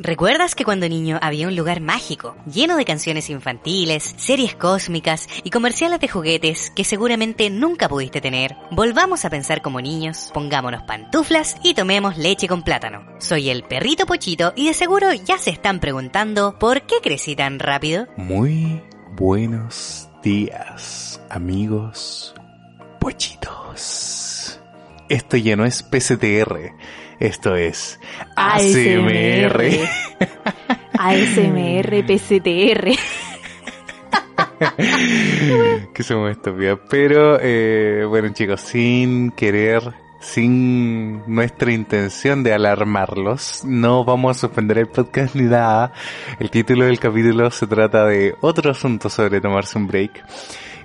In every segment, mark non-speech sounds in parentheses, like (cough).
¿Recuerdas que cuando niño había un lugar mágico, lleno de canciones infantiles, series cósmicas y comerciales de juguetes que seguramente nunca pudiste tener? Volvamos a pensar como niños, pongámonos pantuflas y tomemos leche con plátano. Soy el perrito Pochito y de seguro ya se están preguntando ¿por qué crecí tan rápido? Muy buenos días, amigos Pochitos. Esto ya no es PCTR esto es ASMR. ASMR PCTR. (laughs) que somos estúpidos. Pero, eh, bueno chicos, sin querer, sin nuestra intención de alarmarlos, no vamos a suspender el podcast ni nada. El título del capítulo se trata de otro asunto sobre tomarse un break.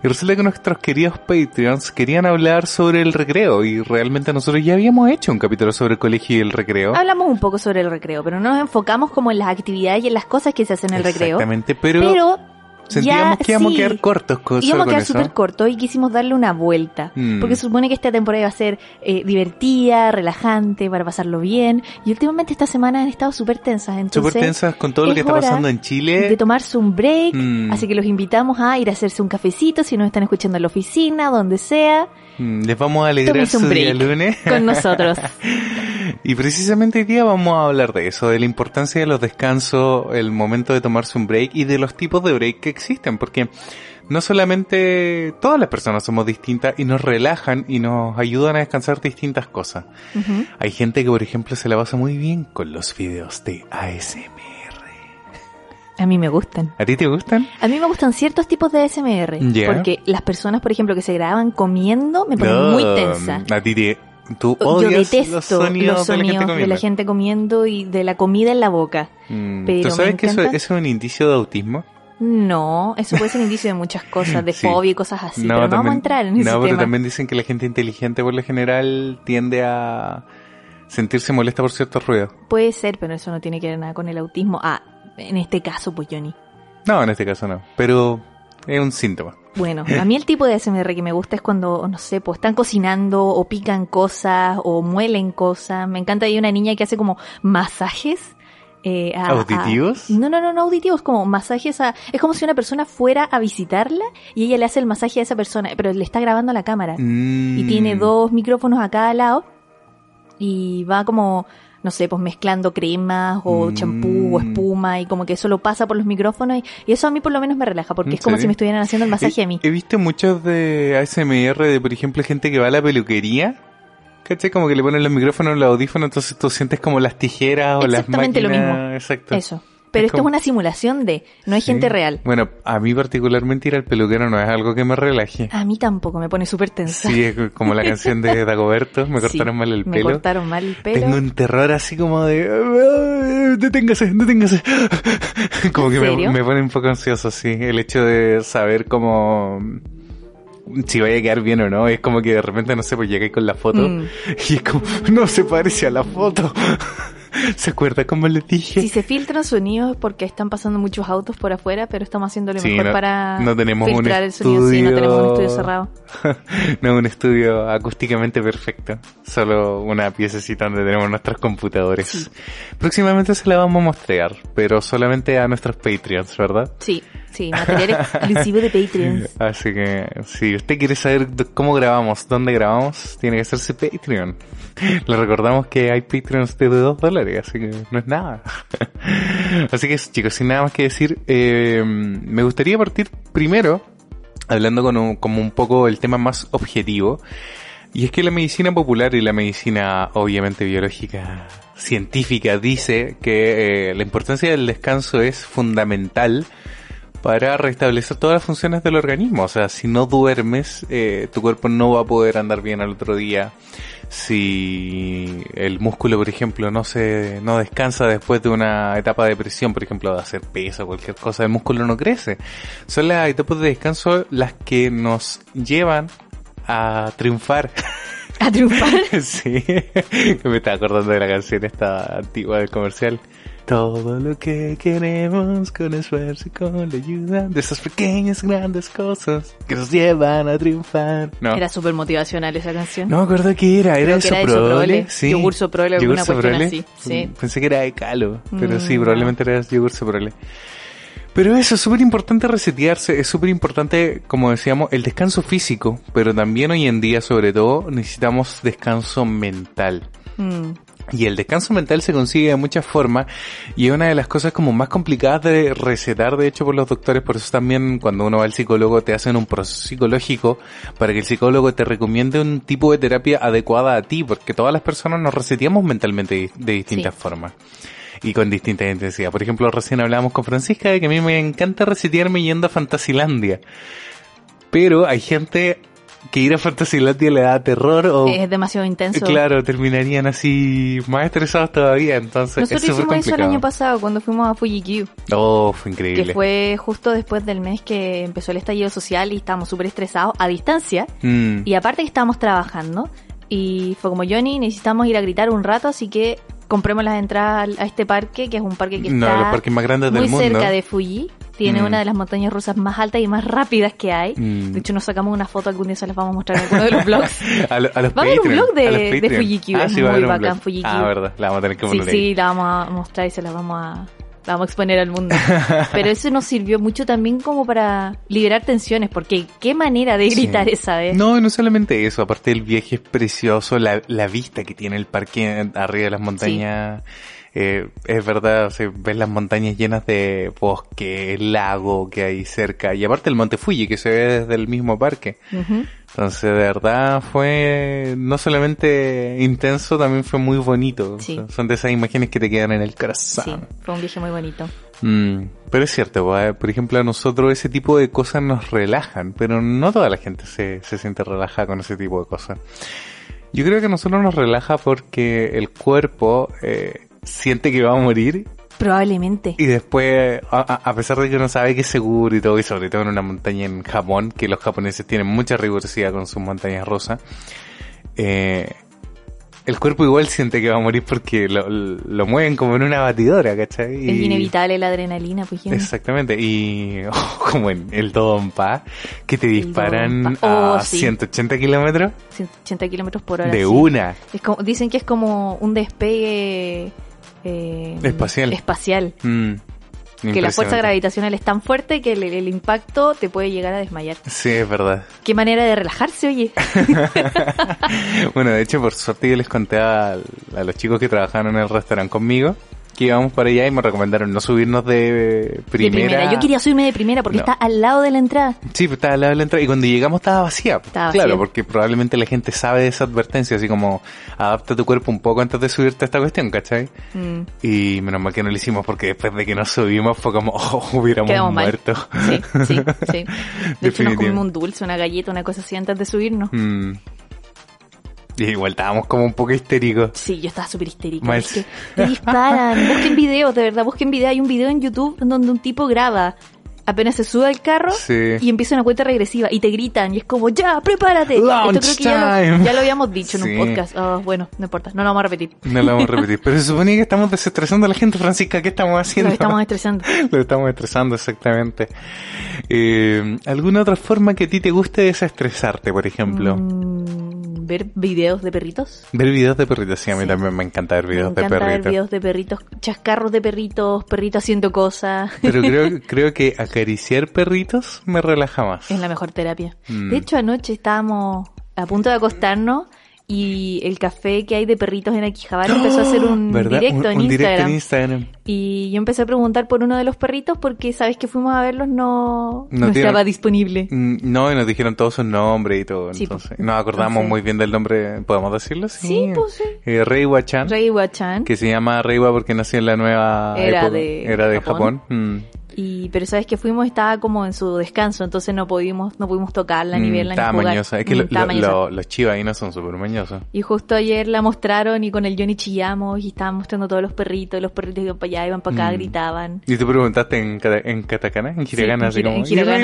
Y resulta que nuestros queridos Patreons querían hablar sobre el recreo y realmente nosotros ya habíamos hecho un capítulo sobre el colegio y el recreo. Hablamos un poco sobre el recreo, pero no nos enfocamos como en las actividades y en las cosas que se hacen en el recreo. Exactamente, pero Sentíamos que íbamos a quedar cortos con Íbamos a quedar súper cortos y quisimos darle una vuelta. Mm. Porque se supone que esta temporada iba a ser eh, divertida, relajante, para pasarlo bien. Y últimamente estas semanas han estado súper tensas. Súper tensas con todo lo que está pasando en Chile. De tomarse un break. Mm. Así que los invitamos a ir a hacerse un cafecito si nos están escuchando en la oficina, donde sea. Mm, les vamos a alegrar su día lunes. Con nosotros. (laughs) y precisamente hoy día vamos a hablar de eso, de la importancia de los descansos, el momento de tomarse un break y de los tipos de break que existen, porque no solamente todas las personas somos distintas y nos relajan y nos ayudan a descansar distintas cosas. Hay gente que, por ejemplo, se la pasa muy bien con los videos de ASMR. A mí me gustan. ¿A ti te gustan? A mí me gustan ciertos tipos de ASMR. Porque las personas, por ejemplo, que se graban comiendo, me ponen muy tensa. A ti te... Tú odias Yo detesto los sonidos, de, la gente comiendo y de la comida en la boca. Mm, ¿Tú sabes que eso, es un indicio de autismo? No, eso puede ser un indicio de muchas cosas, de (laughs) fobia y cosas así, no, pero no vamos a entrar en ese No, pero también dicen que la gente inteligente por lo general tiende a sentirse molesta por ciertos ruidos. Puede ser, pero eso no tiene que ver nada con el autismo. Ah, en este caso, pues Johnny. No, en este caso no, pero es un síntoma. Bueno, (laughs) a mí el tipo de SMR que me gusta es cuando, no sé, pues están cocinando o pican cosas o muelen cosas. Me encanta, hay una niña que hace como masajes. Eh, ¿Auditivos? no, no, no, no auditivos, como masajes a... Es como si una persona fuera a visitarla y ella le hace el masaje a esa persona, pero le está grabando a la cámara. Y tiene mm. dos micrófonos a cada lado y va como no sé, pues mezclando cremas o mm. champú o espuma y como que eso lo pasa por los micrófonos y, eso a mí por lo menos me relaja porque es como si me estuvieran haciendo el masaje a mí. He visto muchos de ASMR de, por ejemplo, gente que va a la peluquería. ¿Cachai? Como que le ponen los micrófonos, los audífonos, entonces tú sientes como las tijeras o las máquinas. lo mismo. Exacto. Eso. Pero esto es una simulación de, no hay gente real. Bueno, a mí particularmente ir al peluquero no es algo que me relaje. A mí tampoco, me pone súper tensa. Sí, es como la canción de (laughs) Dagoberto, me cortaron mal el pelo. Me cortaron mal el pelo. Tengo un terror así como de, deténgase, deténgase. (laughs) Como que me, me, pone un poco ansioso, sí, el hecho de saber cómo si vaya a quedar bien o no. Es como que de repente, no sé, pues llegué con la foto mm. (laughs) y es como, no se parece a la foto. (laughs) ¿Se acuerda cómo le dije? Si se filtran sonidos porque están pasando muchos autos por afuera, pero estamos haciendo lo mejor para no tenemos filtrar un el sonido. Sí, no tenemos un estudio cerrado. (laughs) no un estudio acústicamente perfecto. Solo una piececita donde tenemos nuestros computadores. Próximamente se la vamos a mostrar, pero solamente a nuestros Patreons, ¿verdad? Sí. Sí, material exclusivo (laughs) de Patreon. Así que si usted quiere saber cómo grabamos, dónde grabamos, tiene que hacerse Patreon. (laughs) Le recordamos que hay Patreons de 2 dólares, así que no es nada. (laughs) así que chicos, sin nada más que decir, eh, me gustaría partir primero hablando con como un poco el tema más objetivo. Y es que la medicina popular y la medicina obviamente biológica científica dice que eh, la importancia del descanso es fundamental para restablecer todas las funciones del organismo. O sea, si no duermes, eh, tu cuerpo no va a poder andar bien al otro día. Si el músculo, por ejemplo, no se, no descansa después de una etapa de presión, por ejemplo, de hacer peso o cualquier cosa, el músculo no crece. Son las etapas de descanso las que nos llevan a triunfar. ¿A triunfar? (laughs) sí. (laughs) Me estaba acordando de la canción esta antigua del comercial Todo lo que queremos con esfuerzo y con la ayuda de esas pequeñas grandes cosas que nos llevan a triunfar. No, Era súper motivacional esa canción. no me acuerdo qué era, era Soprole. Soprole. Sí. Yogur Soprole, alguna cuestión Soprole. así, sí. Pensé que era de Calo, pero Mm, sí, no. probablemente era Yogur Soprole. Pero eso, es súper importante resetearse, es súper importante, como decíamos, el descanso físico, pero también hoy en día, sobre todo, necesitamos descanso mental. Mm, Y el descanso mental se consigue de muchas formas y es una de las cosas como más complicadas de recetar, de hecho, por los doctores. Por eso también cuando uno va al psicólogo te hacen un proceso psicológico para que el psicólogo te recomiende un tipo de terapia adecuada a ti, porque todas las personas nos reseteamos mentalmente de, distintas Sí. formas y con distinta intensidad. Por ejemplo, recién hablábamos con Francisca de que a mí me encanta resetearme yendo a Fantasilandia. Pero hay gente que ir a Fantasilandia le da terror o Es demasiado intenso. Claro, terminarían así más estresados todavía, entonces Nosotros es hicimos eso el complicado. año pasado cuando fuimos a Fuji Oh, fue increíble. que fue justo después del mes que empezó el estallido social y estábamos súper estresados a distancia. Mm, Y aparte que estábamos trabajando y fue como Johnny, necesitamos ir a gritar un rato, así que compremos las entradas a este parque, que es un parque que de está los parques más grandes muy del mundo. cerca de Fuji. Tiene Mm. una de las montañas rusas más altas y más rápidas que hay. Mm. De hecho, nos sacamos una foto, algún día se las vamos a mostrar en alguno de los blogs. (laughs) a, lo- a los Va a haber un blog de- de. Fuji-Q, Ah, es sí, muy bacán. Fuji-Q. Ah, verdad, la vamos a tener que Sí, sí, la vamos a mostrar y se la vamos a, vamos a exponer al mundo. (laughs) Pero eso nos sirvió mucho también como para liberar tensiones, porque qué manera de gritar Sí. esa vez. No, no solamente eso, aparte el viaje es precioso, la, la vista que tiene el parque arriba de las montañas, eh, es verdad, o sea, ves las montañas llenas de bosque, lago que hay cerca, y aparte el monte Fuji que se ve desde el mismo parque. Entonces, de verdad fue no solamente intenso, también fue muy bonito. Sí. O sea, Son de esas imágenes que te quedan en el Sí, corazón. fue un viaje muy bonito. Mm, pero es cierto, pues, por ejemplo, a nosotros ese tipo de cosas nos relajan, pero no toda la gente se, se siente relajada con ese tipo de cosas. Yo creo que a nosotros nos relaja porque el cuerpo eh, siente que va a morir Probablemente. y después, a, a- a pesar de que uno sabe que es seguro y todo, y sobre todo en una montaña en Japón, que los japoneses tienen mucha rigurosidad con sus montañas rosas, eh, el cuerpo igual siente que va a morir porque lo, lo mueven como en una batidora, ¿cachai? Es Y- inevitable la adrenalina, pues Jimmy. Exactamente, y (laughs) como en el Dodonpa, que te disparan Dodonpa. Oh, a sí. 180 kilómetros 180 kilómetros por hora. de sí. una. Es como, dicen que es como un despegue eh, Espacial. espacial. Mm, Que la fuerza gravitacional es tan fuerte que el, el impacto te puede llegar a desmayar. Sí, es verdad. Qué manera de relajarse, oye. (laughs) bueno, de hecho, por suerte yo les conté a, a los chicos que trabajaban en el restaurante conmigo que íbamos para allá y me recomendaron no subirnos de primera. De primera. Yo quería subirme de primera porque No. está al lado de la entrada. Sí, pues estaba al lado de la entrada y cuando llegamos estaba vacía. Estaba claro, vacía. porque probablemente la gente sabe de esa advertencia, así como adapta tu cuerpo un poco antes de subirte a esta cuestión, ¿cachai? Mm, Y menos mal que no lo hicimos porque después de que nos subimos fue como, oh, hubiéramos Quedamos mal. muerto. Sí, sí, sí. (laughs) De hecho, nos comimos un dulce, una galleta, una cosa así antes de subirnos. Mm. (laughs) Y igual estábamos como un poco histéricos. Sí, yo estaba súper histérica. Mal. Es que te disparan. Busquen videos, de verdad, busquen videos. Hay un video en YouTube donde un tipo graba. Apenas se sube al carro Sí. y empieza una cuenta regresiva y te gritan y es como, ya, prepárate. Launch Esto creo que ya lo, ya lo habíamos dicho en un podcast. Ah, bueno, no importa, no lo vamos a repetir. No lo vamos a repetir. Pero se suponía que estamos desestresando a la gente, Francisca. ¿Qué estamos haciendo? (laughs) Nos estamos estresando. Lo estamos estresando, exactamente. Eh, ¿Alguna otra forma que a ti te guste desestresarte, por ejemplo? Mm, ver videos de perritos. Ver videos de perritos. Sí, a mí Sí. también me encanta ver videos Me de encanta ver perritos. videos de perritos, chascarros de perritos, perritos haciendo cosas. Pero creo, (laughs) creo que acariciar perritos me relaja más. Es la mejor terapia. Mm. De hecho, anoche estábamos a punto de acostarnos y el café que hay de perritos en Akihabara empezó a hacer un ¿Verdad? directo Un- en un directo Instagram. en Instagram. Y yo empecé a preguntar por uno de los perritos porque sabes que fuimos a verlos no, No estaba disponible. Mm, No, y nos dijeron todos sus nombres y todo. Sí, entonces, pues, nos acordamos entonces- muy bien del nombre, ¿podemos decirlo? Sí, pues sí. Eh, Reiwa Chan, que se llama Reiwa porque nació en la nueva Era época. de Era de Japón. Japón. Mm. Y, pero sabes que fuimos, estaba como en su descanso, entonces no pudimos, no pudimos tocarla ni Mm, verla ni jugar. mañosa. Es que Mm, lo- lo- los chivas ahí no son súper mañosos. Y justo ayer la mostraron y con el Johnny chillamos y estaban mostrando todos los perritos, y los perritos iban para allá, iban para acá, Mm. gritaban. ¿Y tú preguntaste en, en katakana? ¿En hiragana? Sí, así en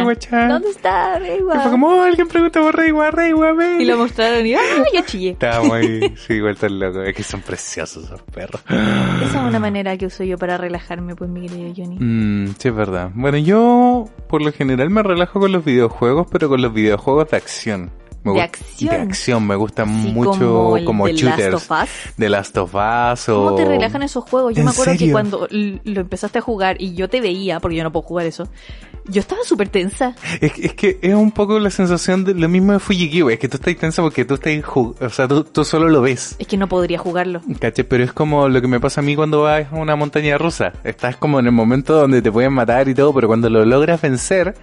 como, en. ¿Dónde está, Y Reiwa? fue como, "Oh, alguien pregunta por Reiwa, Reiwa. Y lo mostraron y ¡ah! yo chillé. Estábamos (laughs) ahí, sí, vueltos locos. Es que son preciosos esos perros. Esa es una manera que uso yo para relajarme, pues, mi querido Johnny. Mm, sí, verdad. Bueno, yo por lo general me relajo con los videojuegos, pero con los videojuegos de acción. Me ¿De acción? De acción, me gustan Así mucho como el como de shooters. Last of Us. De Last of Us o... ¿Cómo te relajan esos juegos? Yo ¿En me acuerdo que serio? cuando l- lo empezaste a jugar y yo te veía, porque yo no puedo jugar eso, yo estaba súper tensa. Es, que- es que es un poco la sensación de lo mismo de Fujikiwa, es que tú estás tensa porque tú estás o sea, tú, tú solo lo ves. Es que no podría jugarlo. ¿Caché? Pero es como lo que me pasa a mí cuando vas a una montaña rusa. Estás como en el momento donde te pueden matar y todo, pero cuando lo logras vencer,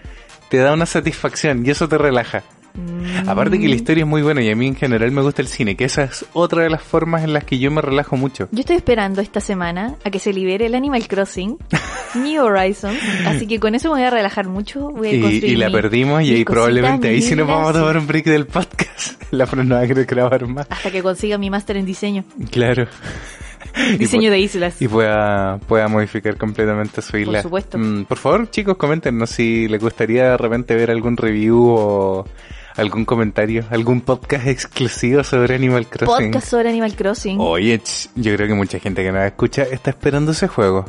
te da una satisfacción y eso te relaja. Mm. Aparte que la historia es muy buena y a mí en general me gusta el cine, que esa es otra de las formas en las que yo me relajo mucho. Yo estoy esperando esta semana a que se libere el Animal Crossing, (laughs) New Horizons, así que con eso me voy a relajar mucho. Voy a Y, y la mi- perdimos y mis ahí probablemente ahí cositas, sí nos vamos a tomar un break del podcast. (laughs) La no va a grabar más. Hasta que consiga mi máster en diseño. Claro. (laughs) Y Diseño de islas. Y pueda, pueda modificar completamente su isla. supuesto. Mm, por favor, chicos, coméntenos si les gustaría de repente ver algún review o algún comentario, algún podcast exclusivo sobre Animal Crossing. Podcast sobre Animal Crossing. Oye, yo creo que mucha gente que nos escucha está esperando ese juego.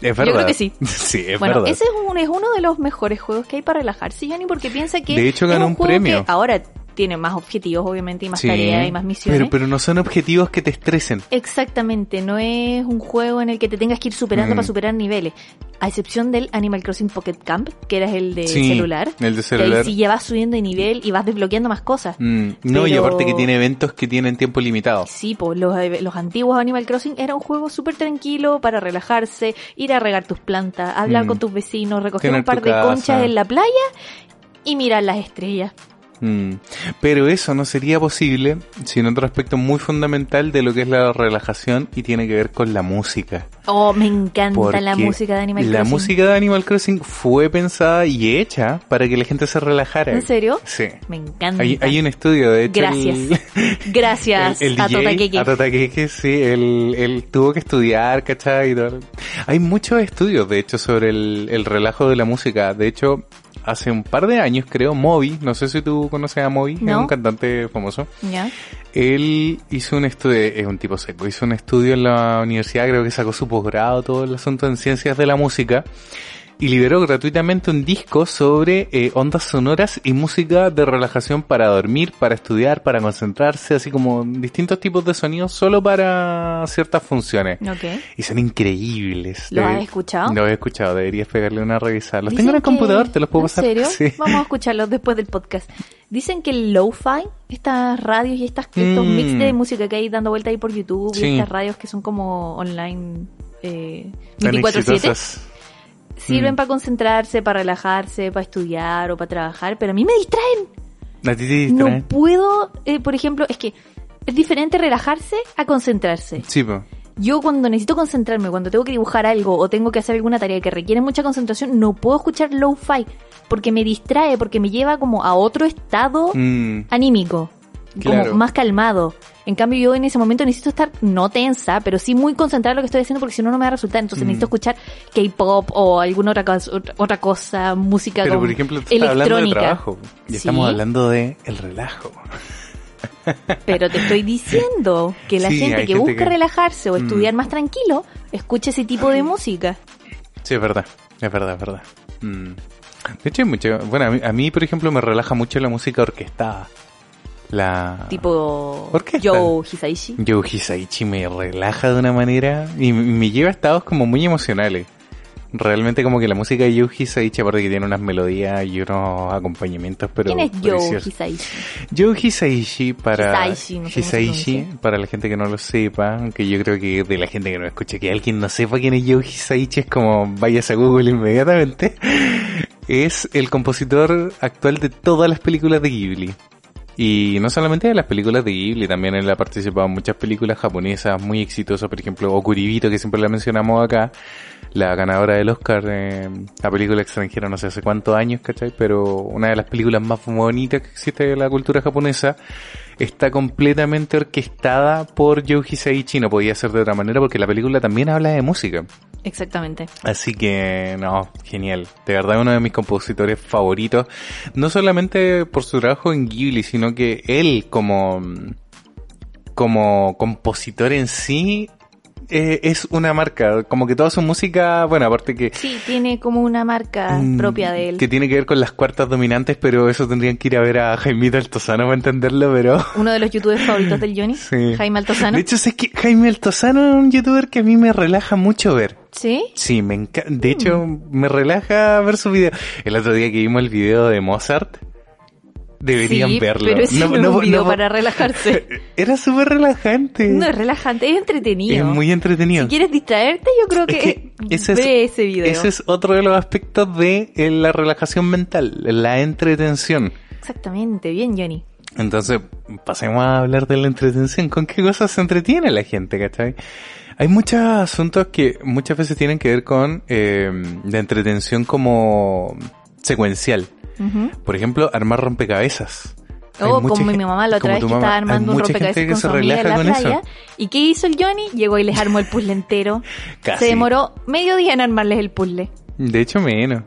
Es verdad. creo que sí. (laughs) sí, es bueno, verdad. ese es, un, es uno de los mejores juegos que hay para relajarse, Johnny, porque piensa que. De hecho, es ganó un premio. que ahora tiene más objetivos, obviamente, y más Sí, tareas y más misiones. Pero, pero no son objetivos que te estresen. Exactamente, no es un juego en el que te tengas que ir superando Mm. para superar niveles. A excepción del Animal Crossing Pocket Camp, que era el de Sí, celular. el de celular. sí ya vas subiendo de nivel y vas desbloqueando más cosas. Mm, no, y aparte que tiene eventos que tienen tiempo limitado. Sí, pues los, los antiguos Animal Crossing era un juego súper tranquilo para relajarse, ir a regar tus plantas, hablar Mm. con tus vecinos, recoger Tener un par de casa. conchas en la playa y mirar las estrellas. Mm, Pero eso no sería posible sin otro aspecto muy fundamental de lo que es la relajación y tiene que ver con la música. Oh, me encanta la Porque música de Animal La Crossing. música de Animal Crossing fue pensada y hecha para que la gente se relajara. ¿En serio? Sí. Me encanta. Hay, hay un estudio, de hecho. Gracias. (laughs) el- Gracias el, el a DJ, a Totakeke, sí, él, él tuvo que estudiar, ¿cachai? Y todo. Hay muchos estudios, de hecho, sobre el, el relajo de la música. De hecho, hace un par de años, creo, Moby, no sé si tú conoces a Moby, es un cantante famoso. ¿Ya? Él hizo un estudio, es un tipo seco, hizo un estudio en la universidad, creo que sacó su posgrado, todo el asunto en ciencias de la música, y liberó gratuitamente un disco sobre eh, ondas sonoras y música de relajación para dormir, para estudiar, para concentrarse, así como distintos tipos de sonidos solo para ciertas funciones. Ok. Y son increíbles. ¿Los Debe- has escuchado? Los he escuchado, deberías pegarle una revisada. Los Dicen tengo en el que- computador, te los puedo ¿En pasar. serio? (laughs) Sí. Vamos a escucharlos después del podcast. Dicen que el lo-fi, estas radios y estas, estos Mm. mix de música que hay dando vuelta ahí por YouTube Sí. y estas radios que son como online eh, Tan 24/7 exitosas. Sirven Mm. para concentrarse, para relajarse, para estudiar o para trabajar, pero a mí me distraen. ¿A ti te distraen? No puedo, eh, por ejemplo, es que es diferente relajarse a concentrarse. Sí, po. Yo cuando necesito concentrarme, cuando tengo que dibujar algo o tengo que hacer alguna tarea que requiere mucha concentración, no puedo escuchar lo-fi porque me distrae, porque me lleva como a otro estado Mm. anímico, Claro. como más calmado. En cambio yo en ese momento necesito estar no tensa, pero sí muy concentrada en lo que estoy haciendo porque si no no me va a resultar. Entonces Mm. necesito escuchar K-pop o alguna otra cosa, otra, cosa música Pero por ejemplo, estás hablando de electrónica. trabajo. Y Sí. estamos hablando de el relajo. (laughs) Pero te estoy diciendo que la Sí, gente que gente busca que- relajarse o Mm. estudiar más tranquilo, escuche ese tipo de música. Sí, es verdad. Es verdad, es verdad. Mm. De hecho, hay mucho. Bueno, a mí, a mí, por ejemplo, me relaja mucho la música orquestada. La. Tipo Orquesta. Joe Hisaishi. Yo Hisaichi me relaja de una manera y me lleva a estados como muy emocionales. Realmente como que la música de Joe Hisaichi, aparte que tiene unas melodías y unos acompañamientos, pero ¿Quién es preciosos. Hisaishi? Joe Hisaishi para Hisaishi, no sé Hisaishi, para la gente que no lo sepa, aunque yo creo que de la gente que no escucha que alguien no sepa quién es Joe Hisaishi es como vayas a Google inmediatamente. (laughs) Es el compositor actual de todas las películas de Ghibli. Y no solamente de las películas de Ghibli, también él ha participado en muchas películas japonesas muy exitosas, por ejemplo Okuribito, que siempre la mencionamos acá. la ganadora del Oscar, eh, la película extranjera no sé hace cuántos años, ¿cachai? Pero una de las películas más bonitas que existe de la cultura japonesa está completamente orquestada por Joe Hisaichi, no podía ser de otra manera porque la película también habla de música. Exactamente. Así que, no, genial. De verdad uno de mis compositores favoritos. No solamente por su trabajo en Ghibli, sino que él como, como compositor en sí eh, es una marca, como que toda su música, bueno, aparte que... Sí, tiene como una marca mm, propia de él. Que tiene que ver con las cuartas dominantes, pero eso tendrían que ir a ver a Jaime Altozano para entenderlo, pero... Uno de los youtubers favoritos del Johnny, (laughs) Sí. Jaime Altozano. De hecho, sé que Jaime Altozano es un youtuber que a mí me relaja mucho ver. ¿Sí? Sí, me encanta. De hecho, me relaja ver su video. El otro día que vimos el video de Mozart, deberían sí, verlo. pero ese no, es un video para relajarse. (laughs) Era súper relajante. No es relajante, es entretenido. Es muy entretenido. Si quieres distraerte, yo creo que, Es que ese ve es- ese video. Ese es otro de los aspectos de eh, la relajación mental, la entretención. Exactamente, bien Johnny. Entonces, pasemos a hablar de la entretención. ¿Con qué cosas se entretiene la gente, cachai? Hay muchos asuntos que muchas veces tienen que ver con eh, la entretención como secuencial. Por ejemplo, armar rompecabezas. Hay O mucha como mi mamá la otra vez que estaba armando un rompecabezas con su amiga en la playa. eso. ¿Y qué hizo el Johnny? Llegó y les armó el puzzle entero. Casi. Se demoró medio día en armarles el puzzle. De hecho, menos.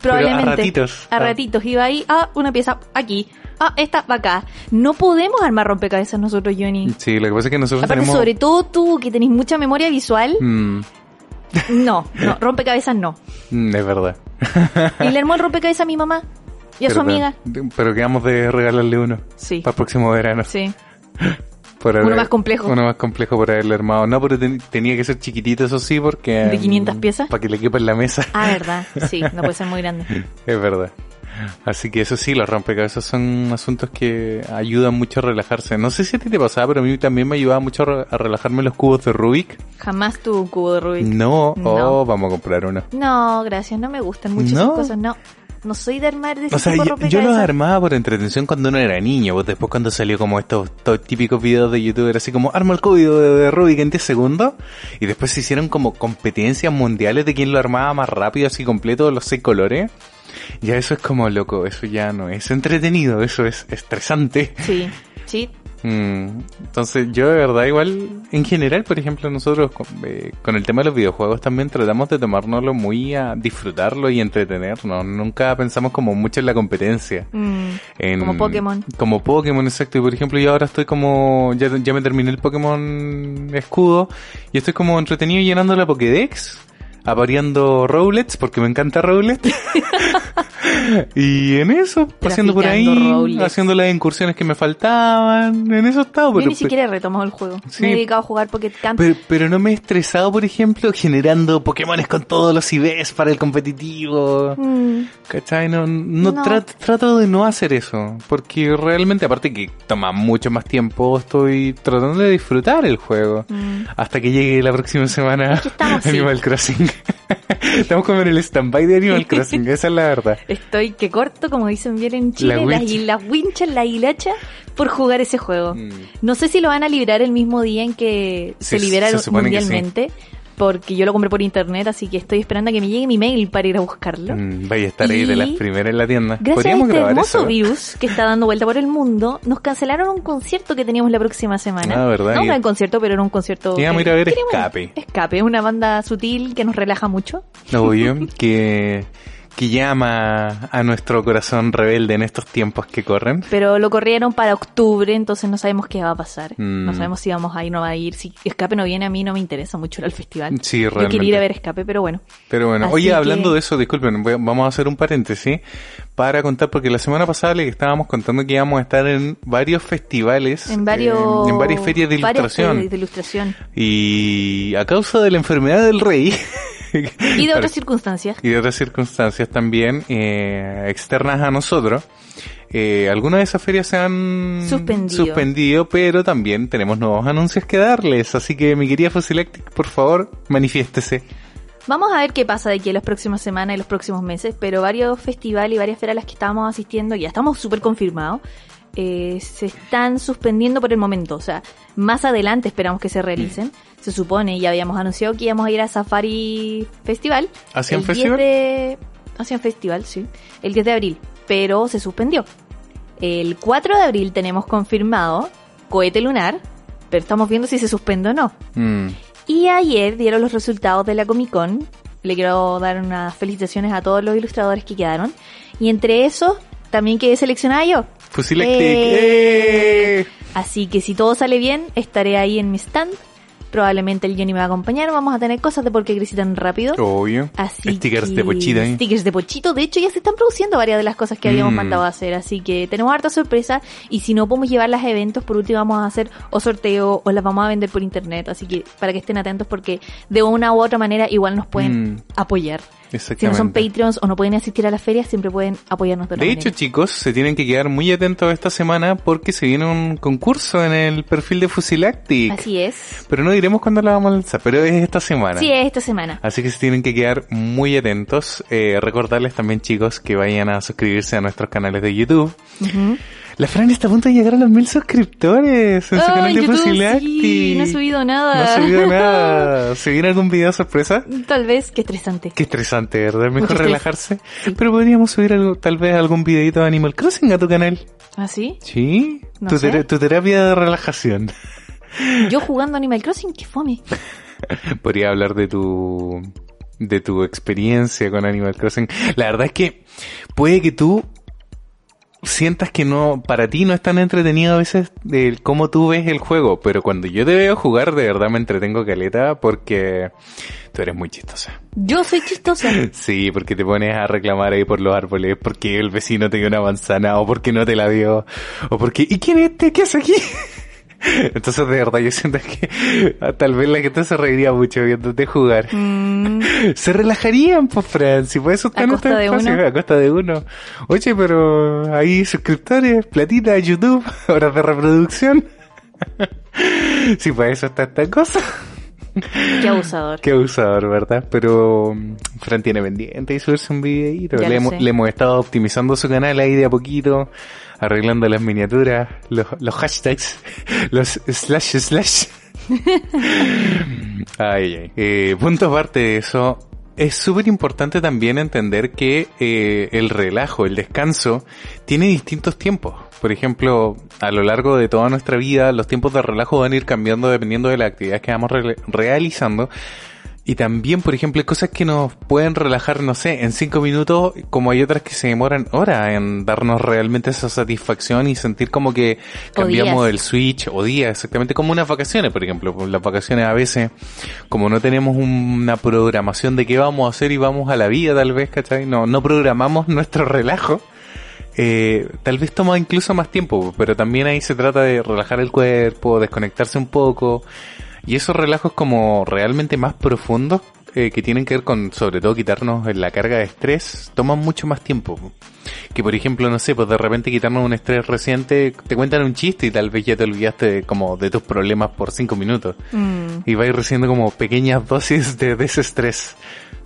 Probablemente. Pero a ratitos. A Ah. ratitos. Iba ahí, ah, una pieza aquí. Ah, esta va acá. No podemos armar rompecabezas nosotros, Johnny. Sí, lo que pasa es que nosotros Aparte, tenemos... sobre todo tú, que tenés mucha memoria visual. Mm, No, no, rompecabezas no. mm, es verdad. Y le armó el rompecabezas a mi mamá y a su amiga. Pero quedamos de regalarle uno. Sí. Para el próximo verano. Sí. (gasps) Por Uno más complejo. Uno más complejo por haberle armado. No, pero ten- tenía que ser chiquitito, eso sí, porque... ¿De 500 piezas? Para que le quepa en la mesa. Ah, verdad. Sí, (laughs) no puede ser muy grande. Es verdad. Así que eso sí, los rompecabezas son asuntos que ayudan mucho a relajarse. No sé si a ti te pasaba, pero a mí también me ayudaba mucho a re- a relajarme los cubos de Rubik. Jamás tuve un cubo de Rubik. No, No. oh, vamos a comprar uno. No, gracias, no me gustan mucho ¿No? esas cosas, no. No soy de armar de ese O sea, tipo yo, yo los armaba por entretención cuando uno era niño, pues después cuando salió como estos, estos típicos videos de youtuber así como arma el cubo de, de Rubik en 10 segundos y después se hicieron como competencias mundiales de quién lo armaba más rápido así completo los seis colores. Ya eso es como loco, eso ya no es entretenido, eso es estresante. Sí, sí. Mm, Entonces yo de verdad igual, en general, por ejemplo, nosotros con, eh, con el tema de los videojuegos también tratamos de tomárnoslo muy a disfrutarlo y entretenernos. Nunca pensamos como mucho en la competencia. Mm, En- Como Pokémon. Como Pokémon, exacto. Y por ejemplo, yo ahora estoy como, ya, ya me terminé el Pokémon escudo y estoy como entretenido llenando la Pokédex, apareando Rowlets, porque me encanta Rowlet. (laughs) (laughs) y en eso, paseando por ahí, haciendo las incursiones que me faltaban, en eso estaba. Yo Pero, ni siquiera he retomado el juego. Sí. Me he dedicado a jugar Pocket Camp. pero, pero no me he estresado, por ejemplo, generando Pokémones con todos los IVs para el competitivo. Mm, ¿Cachai? No, no, No. tra- trato de no hacer eso. Porque realmente, aparte que toma mucho más tiempo, estoy tratando de disfrutar el juego. mm. Hasta que llegue la próxima semana estamos, sí. (laughs) Animal Crossing. (laughs) estamos como en el stand-by de Animal (laughs) Crossing, esa es la verdad. Estoy que corto, como dicen bien en Chile, La las, wincha. las winchas, la hilacha, por jugar ese juego. Mm. No sé si lo van a librar el mismo día en que se Se- libera que sí. Porque yo lo compré por internet, así que estoy esperando a que me llegue mi mail para ir a buscarlo. Mm, vaya a estar ahí de Y- las primeras en la tienda. Gracias a este grabar hermoso eso. virus que está dando vuelta por el mundo, nos cancelaron un concierto que teníamos la próxima semana. Ah, ¿verdad? No un Y- gran concierto, pero era un concierto. Íbamos a ir a ver Escape. Escape, una banda sutil que nos relaja mucho. Obvio, (laughs) que, que llama a nuestro corazón rebelde en estos tiempos que corren. Pero lo corrieron para octubre, entonces no sabemos qué va a pasar. Mm. No sabemos si vamos a ir o no va a ir. Si Escape no viene, a mí no me interesa mucho ir al festival. Sí, Yo realmente. quería ir a ver Escape, pero bueno. Pero bueno, Así oye, que- hablando de eso, disculpen, voy vamos a hacer un paréntesis para contar, porque la semana pasada les estábamos contando que íbamos a estar en varios festivales, En varios... eh, en varias ferias de varias ilustración. ferias de ilustración. Y a causa de la enfermedad del rey (laughs) Y de (laughs) otras circunstancias. y de otras circunstancias también eh, externas a nosotros, eh, algunas de esas ferias se han Suspendido. suspendido, pero también tenemos nuevos anuncios que darles. Así que, mi querida Fusilactic, por favor, manifiéstese. Vamos a ver qué pasa de aquí a las próximas semanas y los próximos meses, pero varios festivales y varias ferias a las que estábamos asistiendo, ya estamos súper confirmados, eh, se están suspendiendo por el momento. O sea, más adelante esperamos que se realicen. Se supone, ya habíamos anunciado que íbamos a ir a Safari Festival. ¿Hacían el 10 festival? de- Hacían Festival, sí. El 10 de abril. Pero se suspendió. El 4 de abril tenemos confirmado cohete lunar. Pero estamos viendo si se suspende o no. Mm. Y ayer dieron los resultados de la Comic Con. Le quiero dar unas felicitaciones a todos los ilustradores que quedaron. Y entre esos, también quedé seleccionada yo. Fusilactic. Eh. ¡Eh! Así que si todo sale bien, estaré ahí en mi stand. Probablemente el Johnny me va a acompañar. Vamos a tener cosas de por qué crecí tan rápido. Obvio. Así Stickers que- de pochita, ¿eh? Stickers de pochito. De hecho, ya se están produciendo varias de las cosas que habíamos Mm. mandado a hacer. Así que tenemos harta sorpresa. Y si no podemos llevarlas a eventos, por último vamos a hacer o sorteo o las vamos a vender por internet. Así que para que estén atentos porque de una u otra manera igual nos pueden Mm. apoyar. Si no son Patreons o no pueden asistir a las ferias, siempre pueden apoyarnos de De hecho, manera. chicos, se tienen que quedar muy atentos esta semana porque se viene un concurso en el perfil de Fusilactic. Así es. Pero no diremos cuándo la vamos a lanzar, pero es esta semana. Sí, es esta semana. Así que se tienen que quedar muy atentos. Eh, recordarles también, chicos, que vayan a suscribirse a nuestros canales de YouTube. La Fran está a punto de llegar a los mil suscriptores en su Oh, canal en de YouTube, Fusilactic. sí, no he subido nada. No ha subido (laughs) nada. ¿Se viene algún video sorpresa? Tal vez, qué estresante. Qué estresante, ¿verdad? Mejor Mucho relajarse. Pero podríamos subir algo, tal vez algún videito de Animal Crossing a tu canal. ¿Ah, sí? Sí. No tu, tu terapia de relajación. (laughs) Yo jugando Animal Crossing, qué fome. (laughs) Podría hablar de tu de tu experiencia con Animal Crossing. La verdad es que puede que tú sientas que no, para ti no es tan entretenido a veces el cómo tú ves el juego, pero cuando yo te veo jugar de verdad me entretengo caleta porque tú eres muy chistosa. Yo soy chistosa. (laughs) Sí, porque te pones a reclamar ahí por los árboles, porque el vecino te dio una manzana, o porque no te la dio, o porque, ¿y quién es este? ¿Qué hace aquí? (laughs) Entonces, de verdad, yo siento que tal vez la gente se reiría mucho viéndote jugar. Mm, (laughs) Se relajarían, pues, Fran, si por eso A están costa de uno. A costa de uno. Oye, pero hay suscriptores, platita, YouTube, (laughs) horas de reproducción. (laughs) si para eso está esta cosa. (laughs) qué abusador. Qué abusador, ¿verdad? Pero mm, Fran tiene pendiente y subirse un videito. Ya Le, hemos, sé. le hemos estado optimizando su canal ahí de a poquito, arreglando las miniaturas, los, los hashtags, (laughs) los slash slash. (laughs) ay, ay. Eh, punto aparte de eso, es súper importante también entender que eh, el relajo, el descanso, tiene distintos tiempos. Por ejemplo, a lo largo de toda nuestra vida, los tiempos de relajo van a ir cambiando dependiendo de las actividades que vamos re- realizando. Y también, por ejemplo, hay cosas que nos pueden relajar, no sé, en cinco minutos, como hay otras que se demoran horas en darnos realmente esa satisfacción y sentir como que cambiamos el switch o día, exactamente como unas vacaciones, por ejemplo. Pues Las vacaciones a veces, como no tenemos una programación de qué vamos a hacer y vamos a la vida tal vez, ¿cachai? No, no programamos nuestro (laughs) relajo. Eh, tal vez toma incluso más tiempo, pero también ahí se trata de relajar el cuerpo, desconectarse un poco. Y esos relajos como realmente más profundos, eh, que tienen que ver con sobre todo quitarnos la carga de estrés, toman mucho más tiempo. Que por ejemplo, no sé, pues de repente quitarnos un estrés reciente, te cuentan un chiste y tal vez ya te olvidaste de, como de tus problemas por cinco minutos. Mm, Y vais recibiendo como pequeñas dosis de desestrés,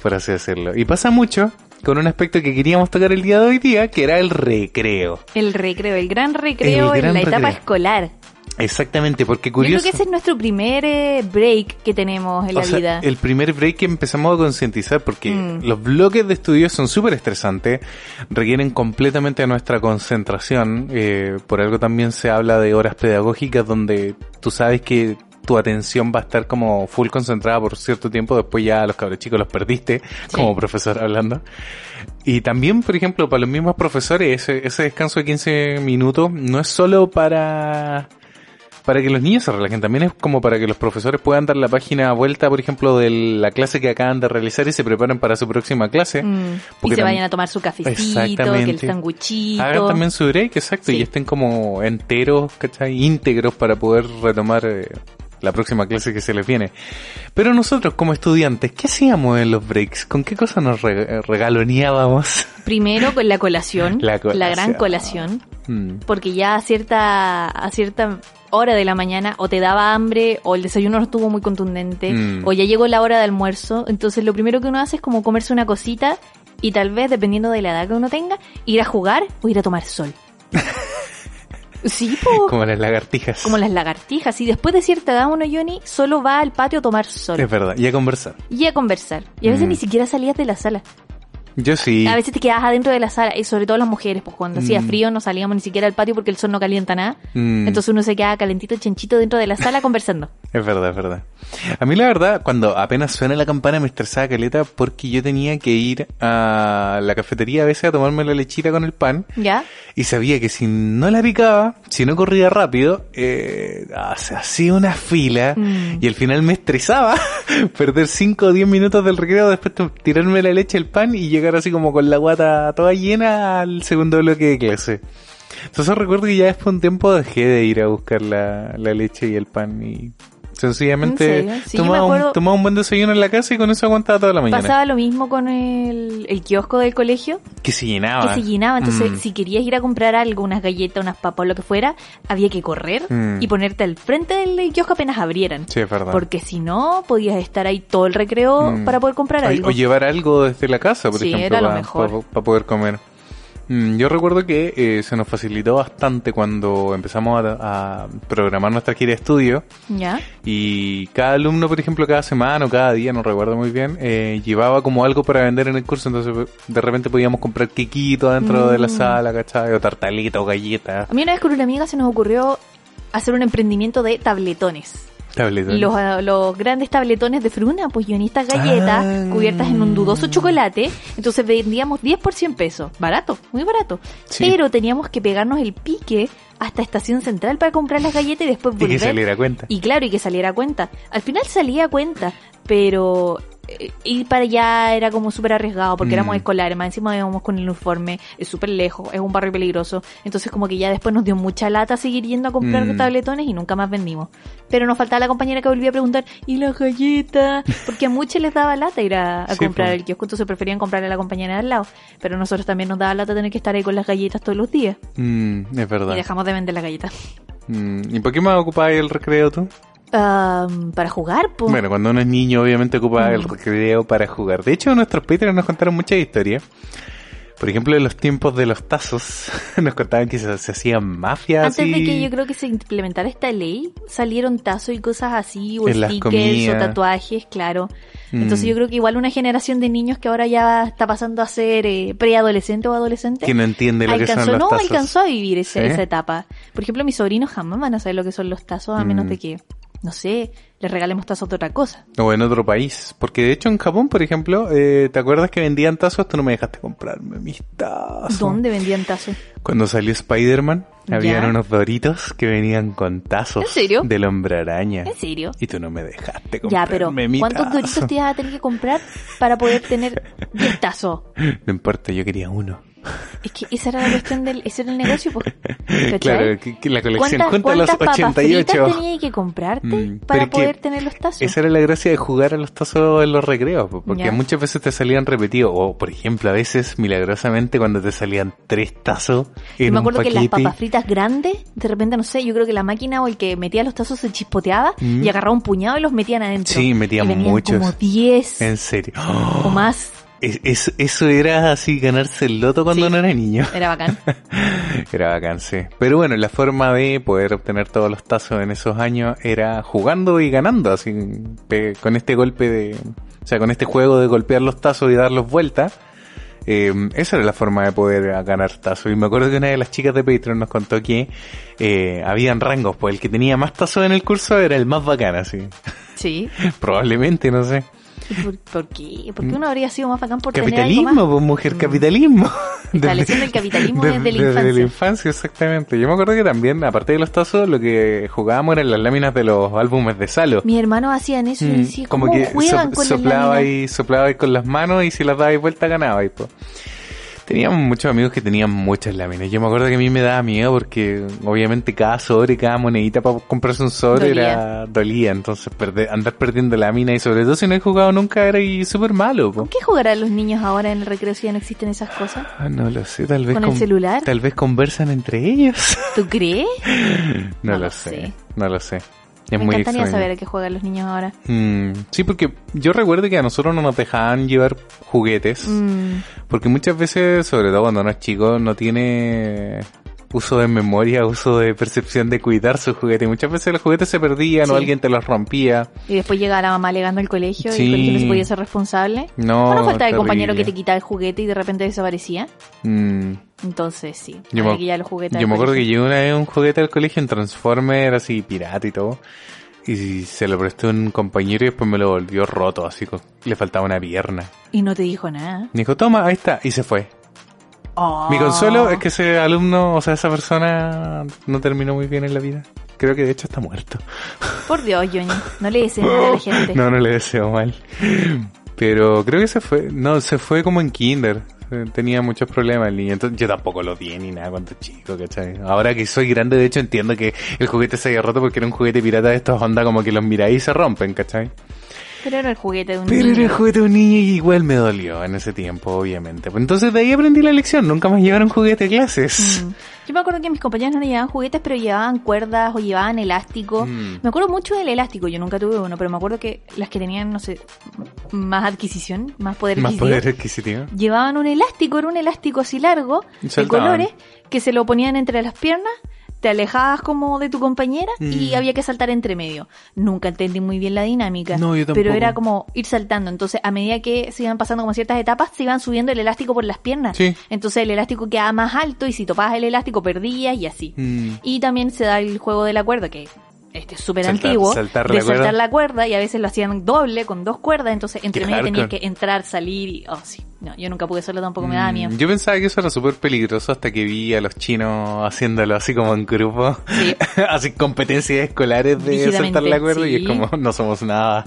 por así decirlo. Y pasa mucho con un aspecto que queríamos tocar el día de hoy día, que era el recreo. el recreo, el gran recreo El en la etapa escolar. Exactamente, porque Yo creo curioso. que ese es nuestro primer eh, break que tenemos en O la sea, vida. el primer break que empezamos a concientizar, porque Mm. los bloques de estudio son súper estresantes, requieren completamente nuestra concentración, eh, por algo también se habla de horas pedagógicas donde tú sabes que tu atención va a estar como full concentrada por cierto tiempo, después ya los cabros chicos los perdiste, como profesor hablando. Y también, por ejemplo, para los mismos profesores, ese, ese descanso de 15 minutos no es solo para para que los niños se relajen, también es como para que los profesores puedan dar la página vuelta, por ejemplo, de la clase que acaban de realizar y se preparen para su próxima clase. Mm, y porque se tam- vayan a tomar su cafecito, que el sanguchito. Hagan también su break, exacto, Sí. y estén como enteros, ¿cachai? Íntegros para poder retomar eh, la próxima clase que se les viene. Pero nosotros como estudiantes, ¿qué hacíamos en los breaks? ¿Con qué cosas nos re- regaloneábamos? (laughs) Primero con la colación, La la, colación. gran colación, Mm. porque ya a cierta, a cierta hora de la mañana o te daba hambre o el desayuno no estuvo muy contundente Mm. o ya llegó la hora de almuerzo, entonces lo primero que uno hace es como comerse una cosita y tal vez, dependiendo de la edad que uno tenga, ir a jugar o ir a tomar sol. (laughs) Sí, po. (laughs) Como las lagartijas. Como las lagartijas. Y después de cierta edad uno, Johnny, solo va al patio a tomar sol. Es verdad, y a conversar. Y a conversar. Y a veces Mm. ni siquiera salías de la sala. Yo sí. A veces te quedabas adentro de la sala, y sobre todo las mujeres, pues cuando hacía Mm. frío no salíamos ni siquiera al patio porque el sol no calienta nada. Mm. Entonces uno se quedaba calentito, chanchito dentro de la sala conversando. (laughs) Es verdad, es verdad. A mí la verdad, cuando apenas suena la campana me estresaba caleta porque yo tenía que ir a la cafetería a veces a tomarme la lechita con el pan ¿Ya? y sabía que si no la picaba, si no corría rápido, eh, se hacía una fila Mm. y al final me estresaba (laughs) perder 5 o 10 minutos del recreo, después t- tirarme la leche, el pan y llegar así como con la guata toda llena al segundo bloque de clase. Entonces recuerdo que ya después de un tiempo dejé de ir a buscar la, la leche y el pan y sencillamente. Sí, tomaba, un, tomaba un buen desayuno en la casa y con eso aguantaba toda la mañana. Pasaba lo mismo con el, el kiosco del colegio, Que se llenaba. que se llenaba. Entonces, Mm. si querías ir a comprar algo, unas galletas, unas papas, lo que fuera, había que correr Mm. y ponerte al frente del kiosco apenas abrieran. Sí, es verdad. Porque si no, podías estar ahí todo el recreo Mm. para poder comprar O- algo. O, llevar algo desde la casa, por Sí, ejemplo, era lo para mejor. poder comer. Mm, Yo recuerdo que eh, se nos facilitó bastante cuando empezamos a, a programar nuestra gira de estudio ¿Ya? y cada alumno, por ejemplo, cada semana o cada día, no recuerdo muy bien, eh, llevaba como algo para vender en el curso, entonces de repente podíamos comprar quequito dentro de la Mm. sala, ¿cachai? O tartalita o galleta, A mí una vez con una amiga se nos ocurrió hacer un emprendimiento de tabletones. Los, ah, los grandes tabletones de fruna, pues y estas galletas Ah. cubiertas en un dudoso chocolate. Entonces vendíamos 10 por 100 pesos. Barato, muy barato. Sí. Pero teníamos que pegarnos el pique hasta Estación Central para comprar las galletas y después Y que volver. saliera cuenta. Y claro, y que saliera cuenta. Al final salía cuenta, pero eh, ir para allá era como súper arriesgado porque Mm. éramos escolares, más encima íbamos con el uniforme, es súper lejos, es un barrio peligroso. Entonces como que ya después nos dio mucha lata seguir yendo a comprar Mm. tabletones y nunca más vendimos. Pero nos faltaba la compañera que volvía a preguntar, ¿y las galletas? Porque a muchos les daba lata ir a, a Sí, comprar po. el kiosco, entonces preferían comprarle a la compañera de al lado. Pero a nosotros también nos daba lata tener que estar ahí con las galletas todos los días. Mm, es verdad. Y dejamos de vender las galletas. Mm, ¿Y por qué más ocupabas el recreo tú? Ah, para jugar, pues. Bueno, cuando uno es niño, obviamente ocupa Mm. el recreo para jugar. De hecho, nuestros Patreons nos contaron muchas historias. Por ejemplo, en los tiempos de los tazos, (laughs) nos contaban que se, se hacían mafias. Antes de que yo creo que se implementara esta ley, salieron tazos y cosas así, o En stickers o tatuajes, claro. Entonces Mm. yo creo que igual una generación de niños que ahora ya está pasando a ser eh, preadolescente o adolescente, Que no entiende lo que alcanzó, son los no alcanzó a vivir esa, ¿Sí? esa etapa. Por ejemplo, mis sobrinos jamás van a saber lo que son los tazos a menos Mm. de que, no sé, les regalemos tazos de otra cosa. O en otro país. Porque de hecho en Japón, por ejemplo, eh, ¿te acuerdas que vendían tazos? Tú no me dejaste comprarme mis tazos. ¿Dónde vendían tazos? Cuando salió Spider-Man, habían unos doritos que venían con tazos. ¿En serio? Del hombre araña. ¿En serio? Y tú no me dejaste comprarme Ya, pero mi ¿cuántos tazo. doritos te ibas a tener que comprar para poder tener (laughs) 10 tazos? No importa, yo quería uno. Es que esa era la cuestión del, ese era el negocio, pues. Claro, que, que la colección ¿Cuántas, junta los cuántas papas 88. fritas tenías que comprarte Mm, para poder tener los tazos? Esa era la gracia de jugar a los tazos en los recreos, po, porque muchas veces te salían repetidos. O, por ejemplo, a veces, milagrosamente, cuando te salían tres tazos en Yo me un acuerdo que las papas fritas grandes, de repente, no sé, yo creo que la máquina o el que metía los tazos se chispoteaba Mm. y agarraba un puñado y los metían adentro. Sí, metían y muchos. como 10 En serio. o más. (gasps) Es- es- eso era así ganarse el loto cuando Sí. uno era niño. Era bacán. (laughs) Era bacán, sí. Pero bueno, la forma de poder obtener todos los tazos en esos años era jugando y ganando, así, con este golpe de, o sea, con este juego de golpear los tazos y darlos vueltas. Eh, esa era la forma de poder ganar tazos. Y me acuerdo que una de las chicas de Patreon nos contó que eh, habían rangos, pues el que tenía más tazos en el curso era el más bacán, así. Sí. (laughs) Probablemente, no sé. ¿Y ¿Por, por qué? ¿Por qué uno habría sido más bacán por tener algo Capitalismo, más? pues mujer, Mm. capitalismo. (laughs) Estableciendo el capitalismo desde la Desde infancia. la infancia, exactamente. Yo me acuerdo que también, aparte de los tazos, lo que jugábamos eran las láminas de los álbumes de Salo. Mis hermanos hacían eso y Mm, decía, como ¿cómo que juegan so- con las soplaba y soplaba y con las manos y si las daba vuelta ganaba. Y, po. Teníamos muchos amigos que tenían muchas láminas. Yo me acuerdo que a mí me daba miedo porque obviamente cada sobre, cada monedita para comprarse un sobre Dolía. era dolía. Entonces perder, andar perdiendo láminas y sobre todo si no he jugado nunca era y súper malo. po. ¿Con qué jugarán los niños ahora en el recreo si ya no existen esas cosas? Ah, no lo sé, tal vez ¿Con el celular? Tal vez conversan entre ellos. ¿Tú crees? (laughs) no, No lo lo sé. sé. no lo sé. Es Me muy encantaría extraño. saber a qué juegan los niños ahora. Mm, sí, porque yo recuerdo que a nosotros no nos dejaban llevar juguetes. Mm, Porque muchas veces, sobre todo cuando uno es chico, no tiene uso de memoria, uso de percepción de cuidar su juguete. Muchas veces los juguetes se perdían o alguien te los rompía. Y después llega la mamá alegando al colegio y el colegio no se podía ser responsable. No, no falta el compañero que te quitaba el juguete y de repente desaparecía. Mm. Entonces sí, Yo me, que yo me acuerdo que llevé una vez un juguete al colegio en Transformer, así pirata y todo. Y se lo presté a un compañero y después me lo volvió roto, así con, le faltaba una pierna. Y no te dijo nada. Me dijo, toma, ahí está, y se fue. Oh. Mi consuelo es que ese alumno, o sea, esa persona no terminó muy bien en la vida. Creo que de hecho está muerto. Por Dios, Johnny, no le dices nada a la (laughs) gente. No, no le deseo mal. Pero creo que se fue, no, se fue como en kinder. Eh, Tenía muchos problemas el niño, entonces yo tampoco lo vi ni nada cuando chico, ¿cachai? Ahora que soy grande, de hecho entiendo que el juguete se haya roto porque era un juguete pirata de estos onda como que los miráis y se rompen, ¿cachai? Pero era el juguete de un Pero niño. era el juguete de un niño y igual me dolió en ese tiempo, obviamente. Entonces de ahí aprendí la lección, nunca más llevaron juguete a clases. Mm. Yo me acuerdo que mis compañeros no le llevaban juguetes, pero llevaban cuerdas o llevaban elástico. Mm. Me acuerdo mucho del elástico, yo nunca tuve uno, pero me acuerdo que las que tenían, no sé, más adquisición, más poder Más adquisitivo, poder adquisitivo. llevaban un elástico, era un elástico así largo, de colores, que se lo ponían entre las piernas, te alejabas como de tu compañera y Mm. había que saltar entre medio. Nunca entendí muy bien la dinámica, No, yo pero era como ir saltando. Entonces, a medida que se iban pasando como ciertas etapas, se iban subiendo el elástico por las piernas. Sí. Entonces el elástico quedaba más alto y si topabas el elástico perdías y así. Mm. Y también se da el juego de la cuerda, que este es súper Saltar- antiguo, saltar de la saltar cuerda. la cuerda y a veces lo hacían doble con dos cuerdas, entonces entre Qué medio tenías que entrar, salir y... Oh, sí. No, yo nunca pude hacerlo, tampoco me daba miedo. Mm, Yo pensaba que eso era súper peligroso hasta que vi a los chinos haciéndolo así como en grupo. Sí. (laughs) así competencias escolares de saltar la cuerda y es como no somos nada.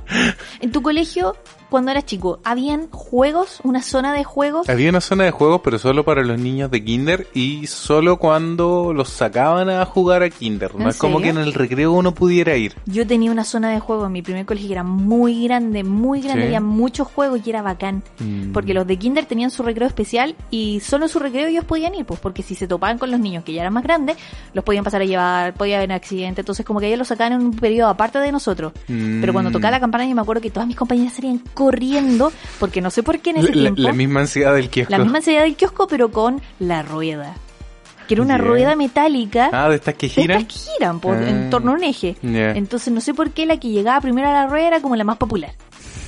En tu colegio, cuando eras chico, ¿habían juegos? ¿Una zona de juegos? Había una zona de juegos pero solo para los niños de kinder y solo cuando los sacaban a jugar a kinder. No ¿En es como que en el recreo uno pudiera ir. Yo tenía una zona de juegos en mi primer colegio que era muy grande, muy grande, Sí. había muchos juegos y era bacán. Mm. Porque los de kinder tenían su recreo especial y solo en su recreo ellos podían ir, pues porque si se topaban con los niños que ya eran más grandes, los podían pasar a llevar, podía haber accidente, entonces como que ellos los sacaban en un periodo aparte de nosotros. Mm. Pero cuando tocaba la campana yo me acuerdo que todas mis compañeras salían corriendo, porque no sé por qué en ese La- tiempo... la misma ansiedad del kiosco. la misma ansiedad del kiosco, pero con la rueda. Que era una rueda metálica. Ah, de estas que de giran. estas que giran por, Ah. en torno a un eje. Entonces no sé por qué la que llegaba primero a la rueda era como la más popular.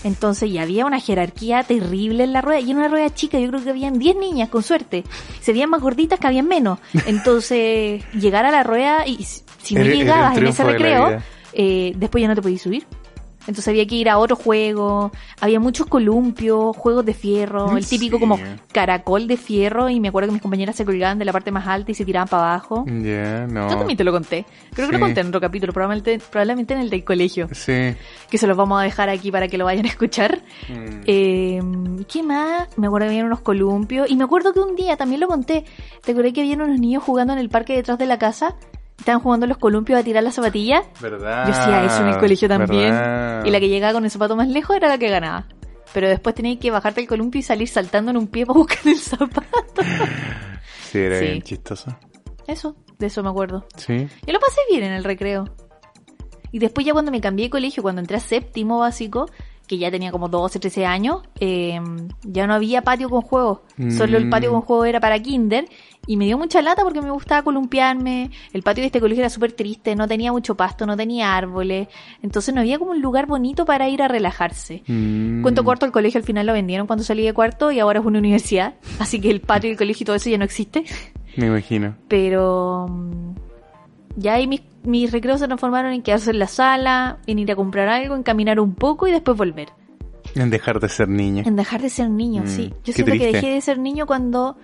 Entonces ya había una jerarquía terrible en la rueda. Y en una rueda chica yo creo que habían 10 niñas, con suerte. Se veían más gorditas que habían menos. Entonces (laughs) llegar a la rueda y si no llegabas en ese recreo, eh, después ya no te podías subir. Entonces había que ir a otro juego. Había muchos columpios, juegos de fierro, ¿En el típico como caracol de fierro. Y me acuerdo que mis compañeras se colgaban de la parte más alta y se tiraban para abajo. Ya, no. Yo también te lo conté. Creo que lo conté en otro capítulo, probablemente, probablemente en el del colegio. Sí. Que se los vamos a dejar aquí para que lo vayan a escuchar. Mm. Eh, ¿Qué más? Me acuerdo que había unos columpios. Y me acuerdo que un día también lo conté. ¿Te acordás que había unos niños jugando en el parque detrás de la casa? Estaban jugando los columpios a tirar las zapatillas. ¿Verdad? Yo hacía eso en el colegio también. ¿verdad? Y la que llegaba con el zapato más lejos era la que ganaba. Pero después tenías que bajarte el columpio y salir saltando en un pie (laughs) para buscar el zapato. (laughs) Sí, era Sí. bien chistoso. Eso, de eso me acuerdo. Sí. Yo lo pasé bien en el recreo. Y después ya cuando me cambié de colegio, cuando entré a séptimo básico, que ya tenía como 12, 13 años, eh, ya no había patio con juegos. Solo el Mm. patio con juegos era para kinder. Y me dio mucha lata porque me gustaba columpiarme. El patio de este colegio era súper triste, no tenía mucho pasto, no tenía árboles. Entonces no había como un lugar bonito para ir a relajarse. Mm. Cuento corto, el colegio al final lo vendieron cuando salí de cuarto y ahora es una universidad. Así que el patio del colegio y todo eso ya no existe. Me imagino. Pero mm, ya ahí mis, mis recreos se transformaron en quedarse en la sala, en ir a comprar algo, en caminar un poco y después volver. En dejar de ser niña. En dejar de ser niño, Mm, sí. Yo siento que dejé de ser niño cuando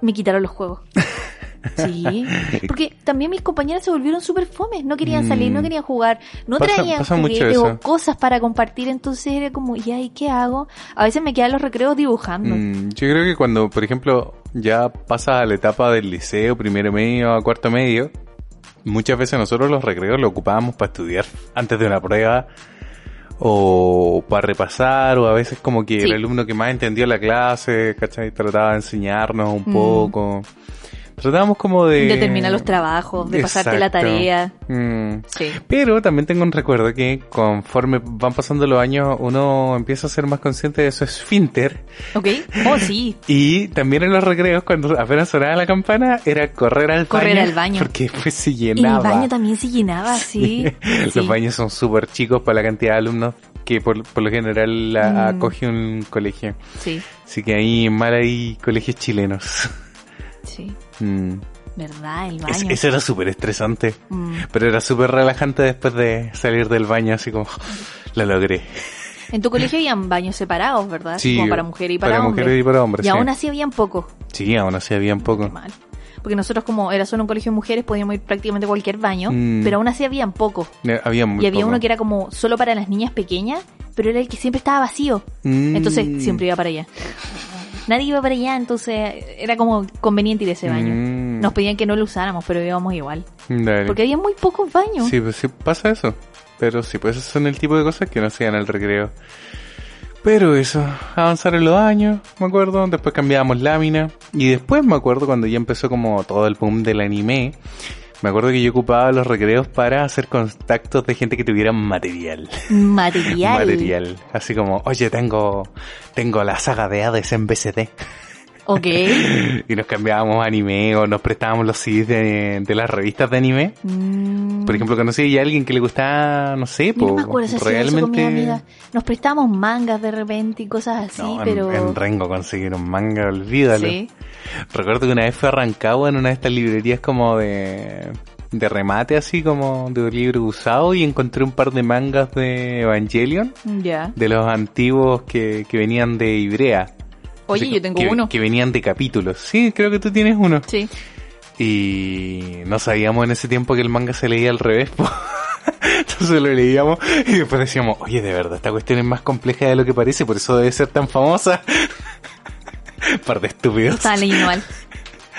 me quitaron los juegos. (laughs) Sí, porque también mis compañeras se volvieron súper fomes, no querían salir, Mm. no querían jugar, no Pasa- traían pasa juguetes o cosas para compartir, entonces era como, ¿y ahí qué hago? A veces me quedan los recreos dibujando. Mm, yo creo que cuando, por ejemplo, ya pasa a la etapa del liceo, primero medio a cuarto medio, muchas veces nosotros los recreos lo ocupábamos para estudiar (laughs) antes de una prueba o para repasar o a veces como que Sí. el alumno que más entendió la clase, ¿cachai? Trataba de enseñarnos un Mm. poco. Tratábamos como de... De terminar los trabajos, de pasarte la tarea. Mm. Sí. Pero también tengo un recuerdo que conforme van pasando los años uno empieza a ser más consciente de su esfínter ¿Ok? Oh, sí. (laughs) y también en los recreos cuando apenas sonaba la campana era correr al Correr baño. al baño. Porque después se llenaba. el baño también se llenaba, sí. (laughs) Los baños son súper chicos para la cantidad de alumnos que por, por lo general la- Mm. acoge un colegio. Sí, Así que ahí mal hay colegios chilenos. sí. Mm. ¿Verdad? El Es- baño. eso era súper estresante. Mm. Pero era súper relajante después de salir del baño, así como, lo logré. En tu colegio habían baños separados, ¿verdad? Sí, Como para mujeres y para, para hombres. mujeres y para hombres, Y sí. aún así habían pocos. Sí, aún así había un poco. Qué mal. Porque nosotros como era solo un colegio de mujeres podíamos ir prácticamente a cualquier baño, Mm. pero aún así habían pocos. Eh, Había muy Y había poco. uno que era como solo para las niñas pequeñas, pero era el que siempre estaba vacío. Mm. Entonces siempre iba para allá. Nadie iba para allá, entonces era como conveniente ir a ese baño. Mm. Nos pedían que no lo usáramos, pero íbamos igual. Dale. Porque había muy pocos baños. Sí, pues sí pasa eso. Pero sí, pues esos son el tipo de cosas que no hacían al recreo. Pero eso, avanzaron los años, me acuerdo, después cambiábamos lámina. Y después me acuerdo cuando ya empezó como todo el boom del anime. Me acuerdo que yo ocupaba los recreos para hacer contactos de gente que tuviera material. Material. (laughs) Material. Así como, oye, tengo, tengo la saga de Hades en BCD. Ok. (laughs) y nos cambiábamos anime o nos prestábamos los CDs de, de las revistas de anime. Mm. Por ejemplo, conocí a alguien que le gustaba, no sé, no po, me realmente... Nos prestamos mangas de repente y cosas así, No, en- pero... en, Rengo conseguir un manga, olvídalo. Sí. Recuerdo que una vez fue a Rancagua en una de estas librerías como de, de remate, así como de un libro usado, y encontré un par de mangas de Evangelion, Ya. de los antiguos que, que venían de Ibrea. Oye, Así yo tengo que, uno. Que venían de capítulos. Sí, creo que tú tienes uno. Sí. Y no sabíamos en ese tiempo que el manga se leía al revés. po. (laughs) Entonces lo leíamos y después decíamos, oye, de verdad, esta cuestión es más compleja de lo que parece, por eso debe ser tan famosa. (laughs) Par de estúpidos. Estaba leyendo mal.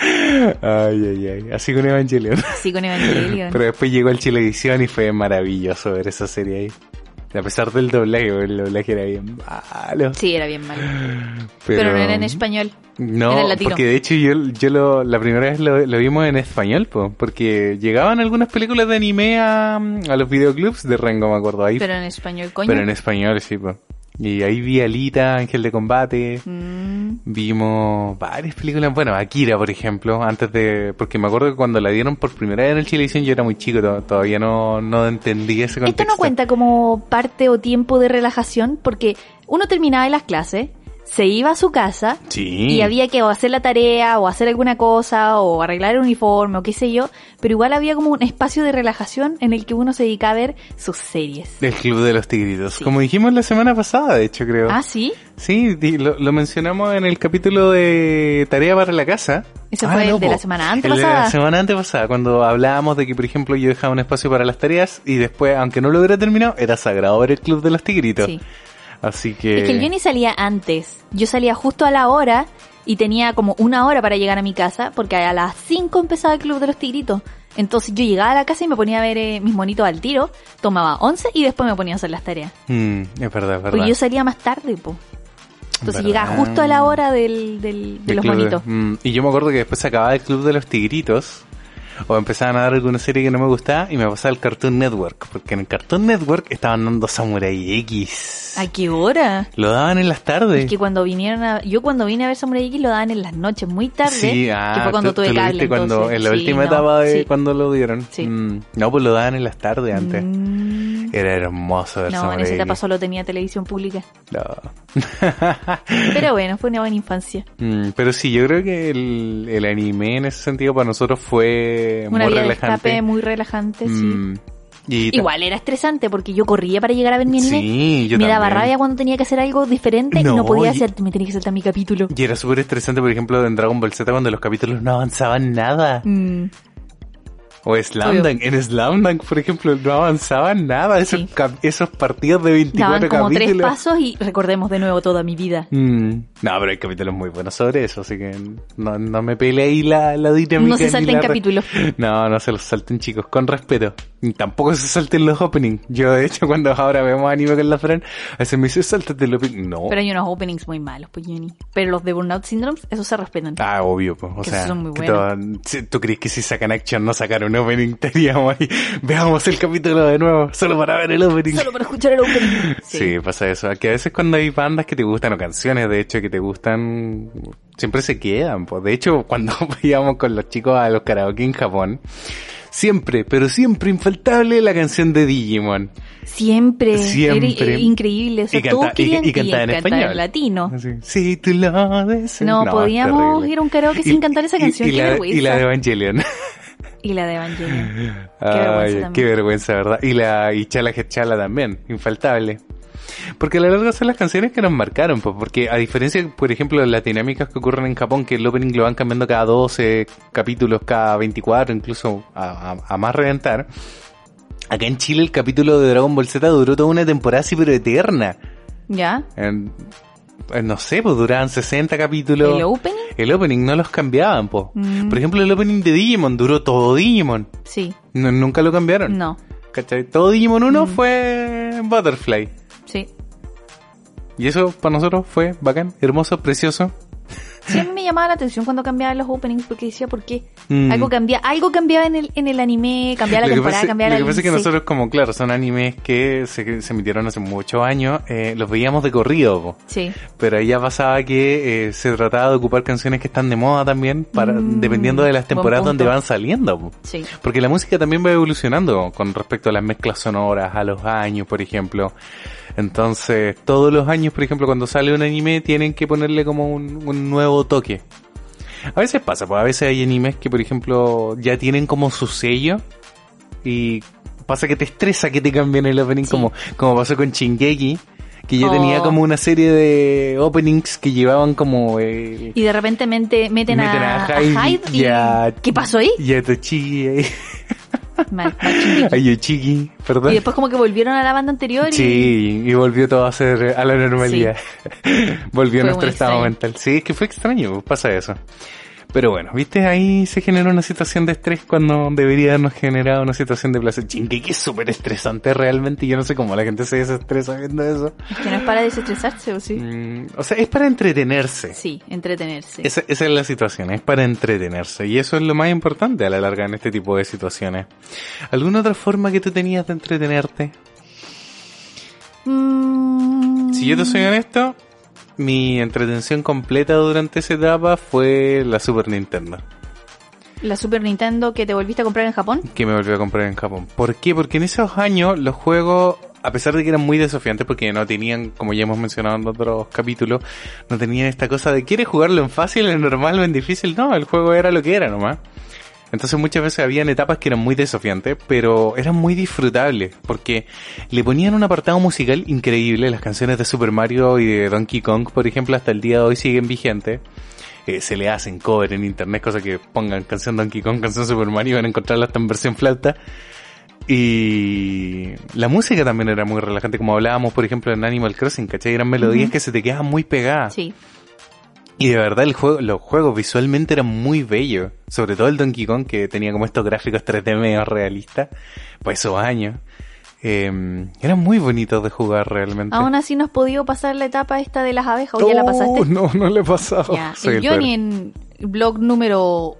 Ay, ay, ay. Así con Evangelion. Sí, con Evangelion. (laughs) Pero después llegó el Chilevisión y fue maravilloso ver esa serie ahí. A pesar del doblaje, el doblaje era bien malo. Sí, era bien malo. Pero, no era en español. No, Era en latino. porque de hecho yo, yo lo, la primera vez lo, lo vimos en español, po, porque llegaban algunas películas de anime a, a los videoclubs de Rengo, me acuerdo. Ahí, Pero en español, coño. pero en español, sí, po. Y ahí vi Alita, Ángel de Combate, Mm, vimos varias películas, bueno, Akira, por ejemplo, antes de, porque me acuerdo que cuando la dieron por primera vez en el Chilevisión yo era muy chico, to- todavía no, no entendí ese contexto. Esto no cuenta como parte o tiempo de relajación porque uno terminaba las clases, se iba a su casa Sí. y había que o hacer la tarea o hacer alguna cosa o arreglar el uniforme o qué sé yo, pero igual había como un espacio de relajación en el que uno se dedicaba a ver sus series. El Club de los Tigritos. Sí. Como dijimos la semana pasada, de hecho, creo. Ah, sí. Sí, lo, lo mencionamos en el capítulo de Tarea para la Casa. Ese fue el de la semana El de antepasada. la semana antepasada, cuando hablábamos de que, por ejemplo, yo dejaba un espacio para las tareas y después, aunque no lo hubiera terminado, era sagrado ver el Club de los Tigritos. Sí. Así que... Es que el Johnny salía antes. Yo salía justo a la hora y tenía como una hora para llegar a mi casa porque a las 5 empezaba el Club de los Tigritos. Entonces yo llegaba a la casa y me ponía a ver eh, mis monitos al tiro, tomaba 11 y después me ponía a hacer las tareas. Mm, es verdad, es verdad. Porque yo salía más tarde, po. Entonces Verdad. llegaba justo a la hora del, del- de El los monitos. Mm, y yo me acuerdo que después se acababa el Club de los Tigritos. O empezaban a dar alguna serie que no me gustaba y me pasaba el Cartoon Network. Porque en el Cartoon Network estaban dando Samurai X. ¿A qué hora? Lo daban en las tardes. Es que cuando vinieron a... Yo cuando vine a ver Samurai X lo daban en las noches, muy tarde. Sí, ah, que fue cuando tú- tuve tú lo cable. viste cuando, entonces. en la Sí, última no, etapa de sí. cuando lo dieron. Sí. Mm, no, pues lo daban en las tardes antes. Mm, Era hermoso ver No, en Samurai esa etapa X. solo tenía televisión pública. No. (laughs) Pero bueno, fue una buena infancia. Mm, pero sí, yo creo que el, el anime en ese sentido para nosotros fue Una muy vía de relajante. escape muy relajante, sí. Mm, y Igual era estresante porque yo corría para llegar a ver mi anime. Sí, yo me daba también. rabia cuando tenía que hacer algo diferente y No, podía hacer, me tenía que saltar mi capítulo. Y era súper estresante, por ejemplo, en Dragon Ball Z cuando los capítulos no avanzaban nada. Mm, O Slamdunk. En Slamdunk, por ejemplo, no avanzaban nada. Esos, Sí. esos partidos de 24 Daban como tres pasos y recordemos de nuevo toda mi vida. Mm, No, pero hay capítulos muy buenos sobre eso, así que no, no me pele ahí la, la dinámica. No se salten la capítulos. No, no se los salten chicos, con respeto. Y tampoco se salten los openings. Yo, de hecho, (laughs) cuando ahora vemos anime con la Fran, a veces me dice, saltate el opening. No. Pero hay unos openings muy malos, pues. Pero los de Burnout Syndromes, esos se respetan. Ah, obvio, pues. O Que sea, son muy buenos. ¿tú crees que si sacan action no sacaron un opening? (laughs) Estaríamos ahí. Veamos el capítulo de nuevo, solo para ver el opening. Solo para escuchar el opening. Sí. pasa eso. Que a veces cuando hay bandas que te gustan o canciones, de hecho, que te gustan, siempre se quedan. Pues. De hecho, cuando (laughs) íbamos con los chicos a los karaoke en Japón, siempre, pero siempre infaltable la canción de Digimon. Siempre. Siempre. Era increíble. O sea, y, todos canta- y- querían y en latino. Si tú lo deseas. No, podíamos ir a un karaoke sin cantar esa canción, Y, qué la, vergüenza. y la de Evangelion. (laughs) Y la de Evangelion. (laughs) Ay, vergüenza qué vergüenza, ¿verdad? Y la y Chala Chala también, infaltable. Porque a la larga son las canciones que nos marcaron, pues, porque a diferencia, por ejemplo, de las dinámicas que ocurren en Japón, que el opening lo van cambiando cada 12 capítulos, cada 24, incluso a, a- a más reventar, acá en Chile el capítulo de Dragon Ball Z duró toda una temporada así, pero eterna. ¿Ya? En, no sé, pues duraban 60 capítulos. ¿El opening? El opening no los cambiaban, pues. Mm. Por ejemplo, el opening de Digimon duró todo Digimon. Sí. No- nunca lo cambiaron. No. ¿Cachai? Todo Digimon 1 Mm. fue Butterfly. Sí. Y eso para nosotros fue bacán, hermoso, precioso. Sí, a mí me llamaba la atención cuando cambiaban los openings porque decía, ¿por qué? Mm. Algo, cambia, algo cambiaba en el, en el anime, cambiaba la lo temporada, cambiaba lo la que pasa es que nosotros, como claro, son animes que se, se emitieron hace muchos años, eh, los veíamos de corrido, po. Sí. pero ahí ya pasaba que eh, se trataba de ocupar canciones que están de moda también, para Mm, dependiendo de las temporadas donde van saliendo. po. Sí. Porque la música también va evolucionando con respecto a las mezclas sonoras, a los años, por ejemplo. Entonces, todos los años, por ejemplo, cuando sale un anime, tienen que ponerle como un, un nuevo toque. A veces pasa, pues a veces hay animes que, por ejemplo, ya tienen como su sello y pasa que te estresa que te cambien el opening, Sí. como, como pasó con Shingeki, que ya Oh. tenía como una serie de openings que llevaban como eh, Y de repente meten, Meten a, a a Hyde Hyde y... y a- ¿Qué pasó ahí? y a Tochigi, ahí, Mal- mal Shingeki. a Yoshiki, perdón. Y después como que volvieron a la banda anterior y... Sí, y volvió todo a ser a la normalidad. (laughs) volvió Fue nuestro estado extraño. mental. Sí, es que fue extraño, pasa eso. Pero bueno, viste, ahí se generó una situación de estrés cuando debería habernos generado una situación de placer. Chingue, que es súper estresante realmente. y Yo no sé cómo la gente se desestresa viendo eso. Es que no es para desestresarse, ¿o sí? Mm, o sea, es para entretenerse. Sí, entretenerse. Esa, esa es la situación, es para entretenerse. Y eso es lo más importante a la larga en este tipo de situaciones. ¿Alguna otra forma que tú tenías de entretenerte? Mm, Si yo te soy honesto, mi entretención completa durante esa etapa fue la Super Nintendo, La Super Nintendo que te volviste a comprar en Japón. que me volví a comprar en Japón. ¿Por qué? Porque en esos años los juegos, a pesar de que eran muy desafiantes, porque no tenían, como ya hemos mencionado en otros capítulos, no tenían esta cosa de ¿quieres jugarlo en fácil, en normal o en difícil? No, el juego era lo que era nomás. Entonces muchas veces habían etapas que eran muy desafiantes, pero eran muy disfrutables, porque le ponían un apartado musical increíble, las canciones de Super Mario y de Donkey Kong, por ejemplo, hasta el día de hoy siguen vigentes. Eh, se le hacen cover en internet, cosa que pongan canción Donkey Kong, canción Super Mario, van a encontrarla hasta en versión flauta. Y la música también era muy relajante, como hablábamos, por ejemplo, en Animal Crossing, ¿cachai? Eran melodías que se te quedaban muy pegadas. Sí. Y de verdad el juego, los juegos visualmente eran muy bellos. Sobre todo el Donkey Kong que tenía como estos gráficos 3D medio realistas. Pues esos años. Eh, eran muy bonitos de jugar realmente. Aún así no has podido pasar la etapa esta de las abejas, ¿o ya la pasaste? No, no le he pasado. Soy el Johnny en blog número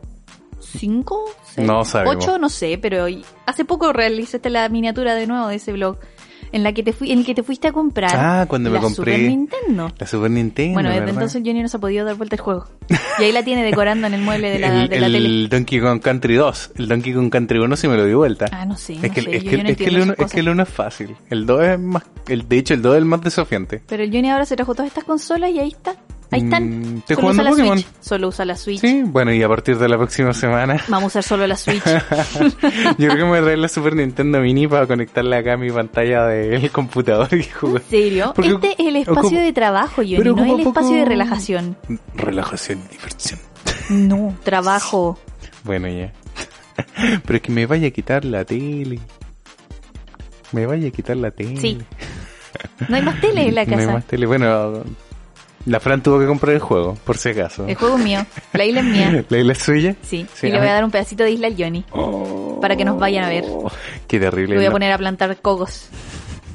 5, No sabemos. 8, no sé, pero hace poco realizaste la miniatura de nuevo de ese blog en la que te fui, en el que te fuiste a comprar Ah, cuando me la compré Super Nintendo. La Super Nintendo. Bueno, desde ¿verdad? entonces Johnny no se ha podido dar vuelta el juego. (laughs) Y ahí la tiene decorando en el mueble de la, el, de la el tele. Donkey Kong Country 2. El Donkey Kong Country 1 sí me lo di vuelta. Ah, no sé, es no que, sé, es yo que, ya no es que el uno, es que el es fácil. El 2 es más. El, de hecho, el 2 es el más desafiante. Pero el Johnny ahora se trajo todas estas consolas y ahí está. Ahí están. Mm, ¿estoy Solo jugando usa la Pokémon? Switch. Solo usa la Switch. Sí, bueno, y a partir de la próxima semana. (laughs) Vamos a usar solo la Switch. (laughs) Yo creo que me voy a traer la Super Nintendo Mini para conectarla acá a mi pantalla del computador y ¿En jugar. serio? Porque este es el espacio de trabajo, Johnny, pero no es el espacio de relajación. Relajación y diversión. No, trabajo. (laughs) Bueno, ya. Pero es que me vaya a quitar la tele. Me vaya a quitar la tele. Sí. No hay más tele en la No hay casa. más tele. Bueno, la Fran tuvo que comprar el juego, por si acaso. El juego es mío. La isla es mía. (laughs) ¿La isla es suya? Sí. Sí, y le voy a dar un pedacito de isla al Johnny. Para que nos vayan a ver. Qué terrible. Le voy a poner a plantar cocos.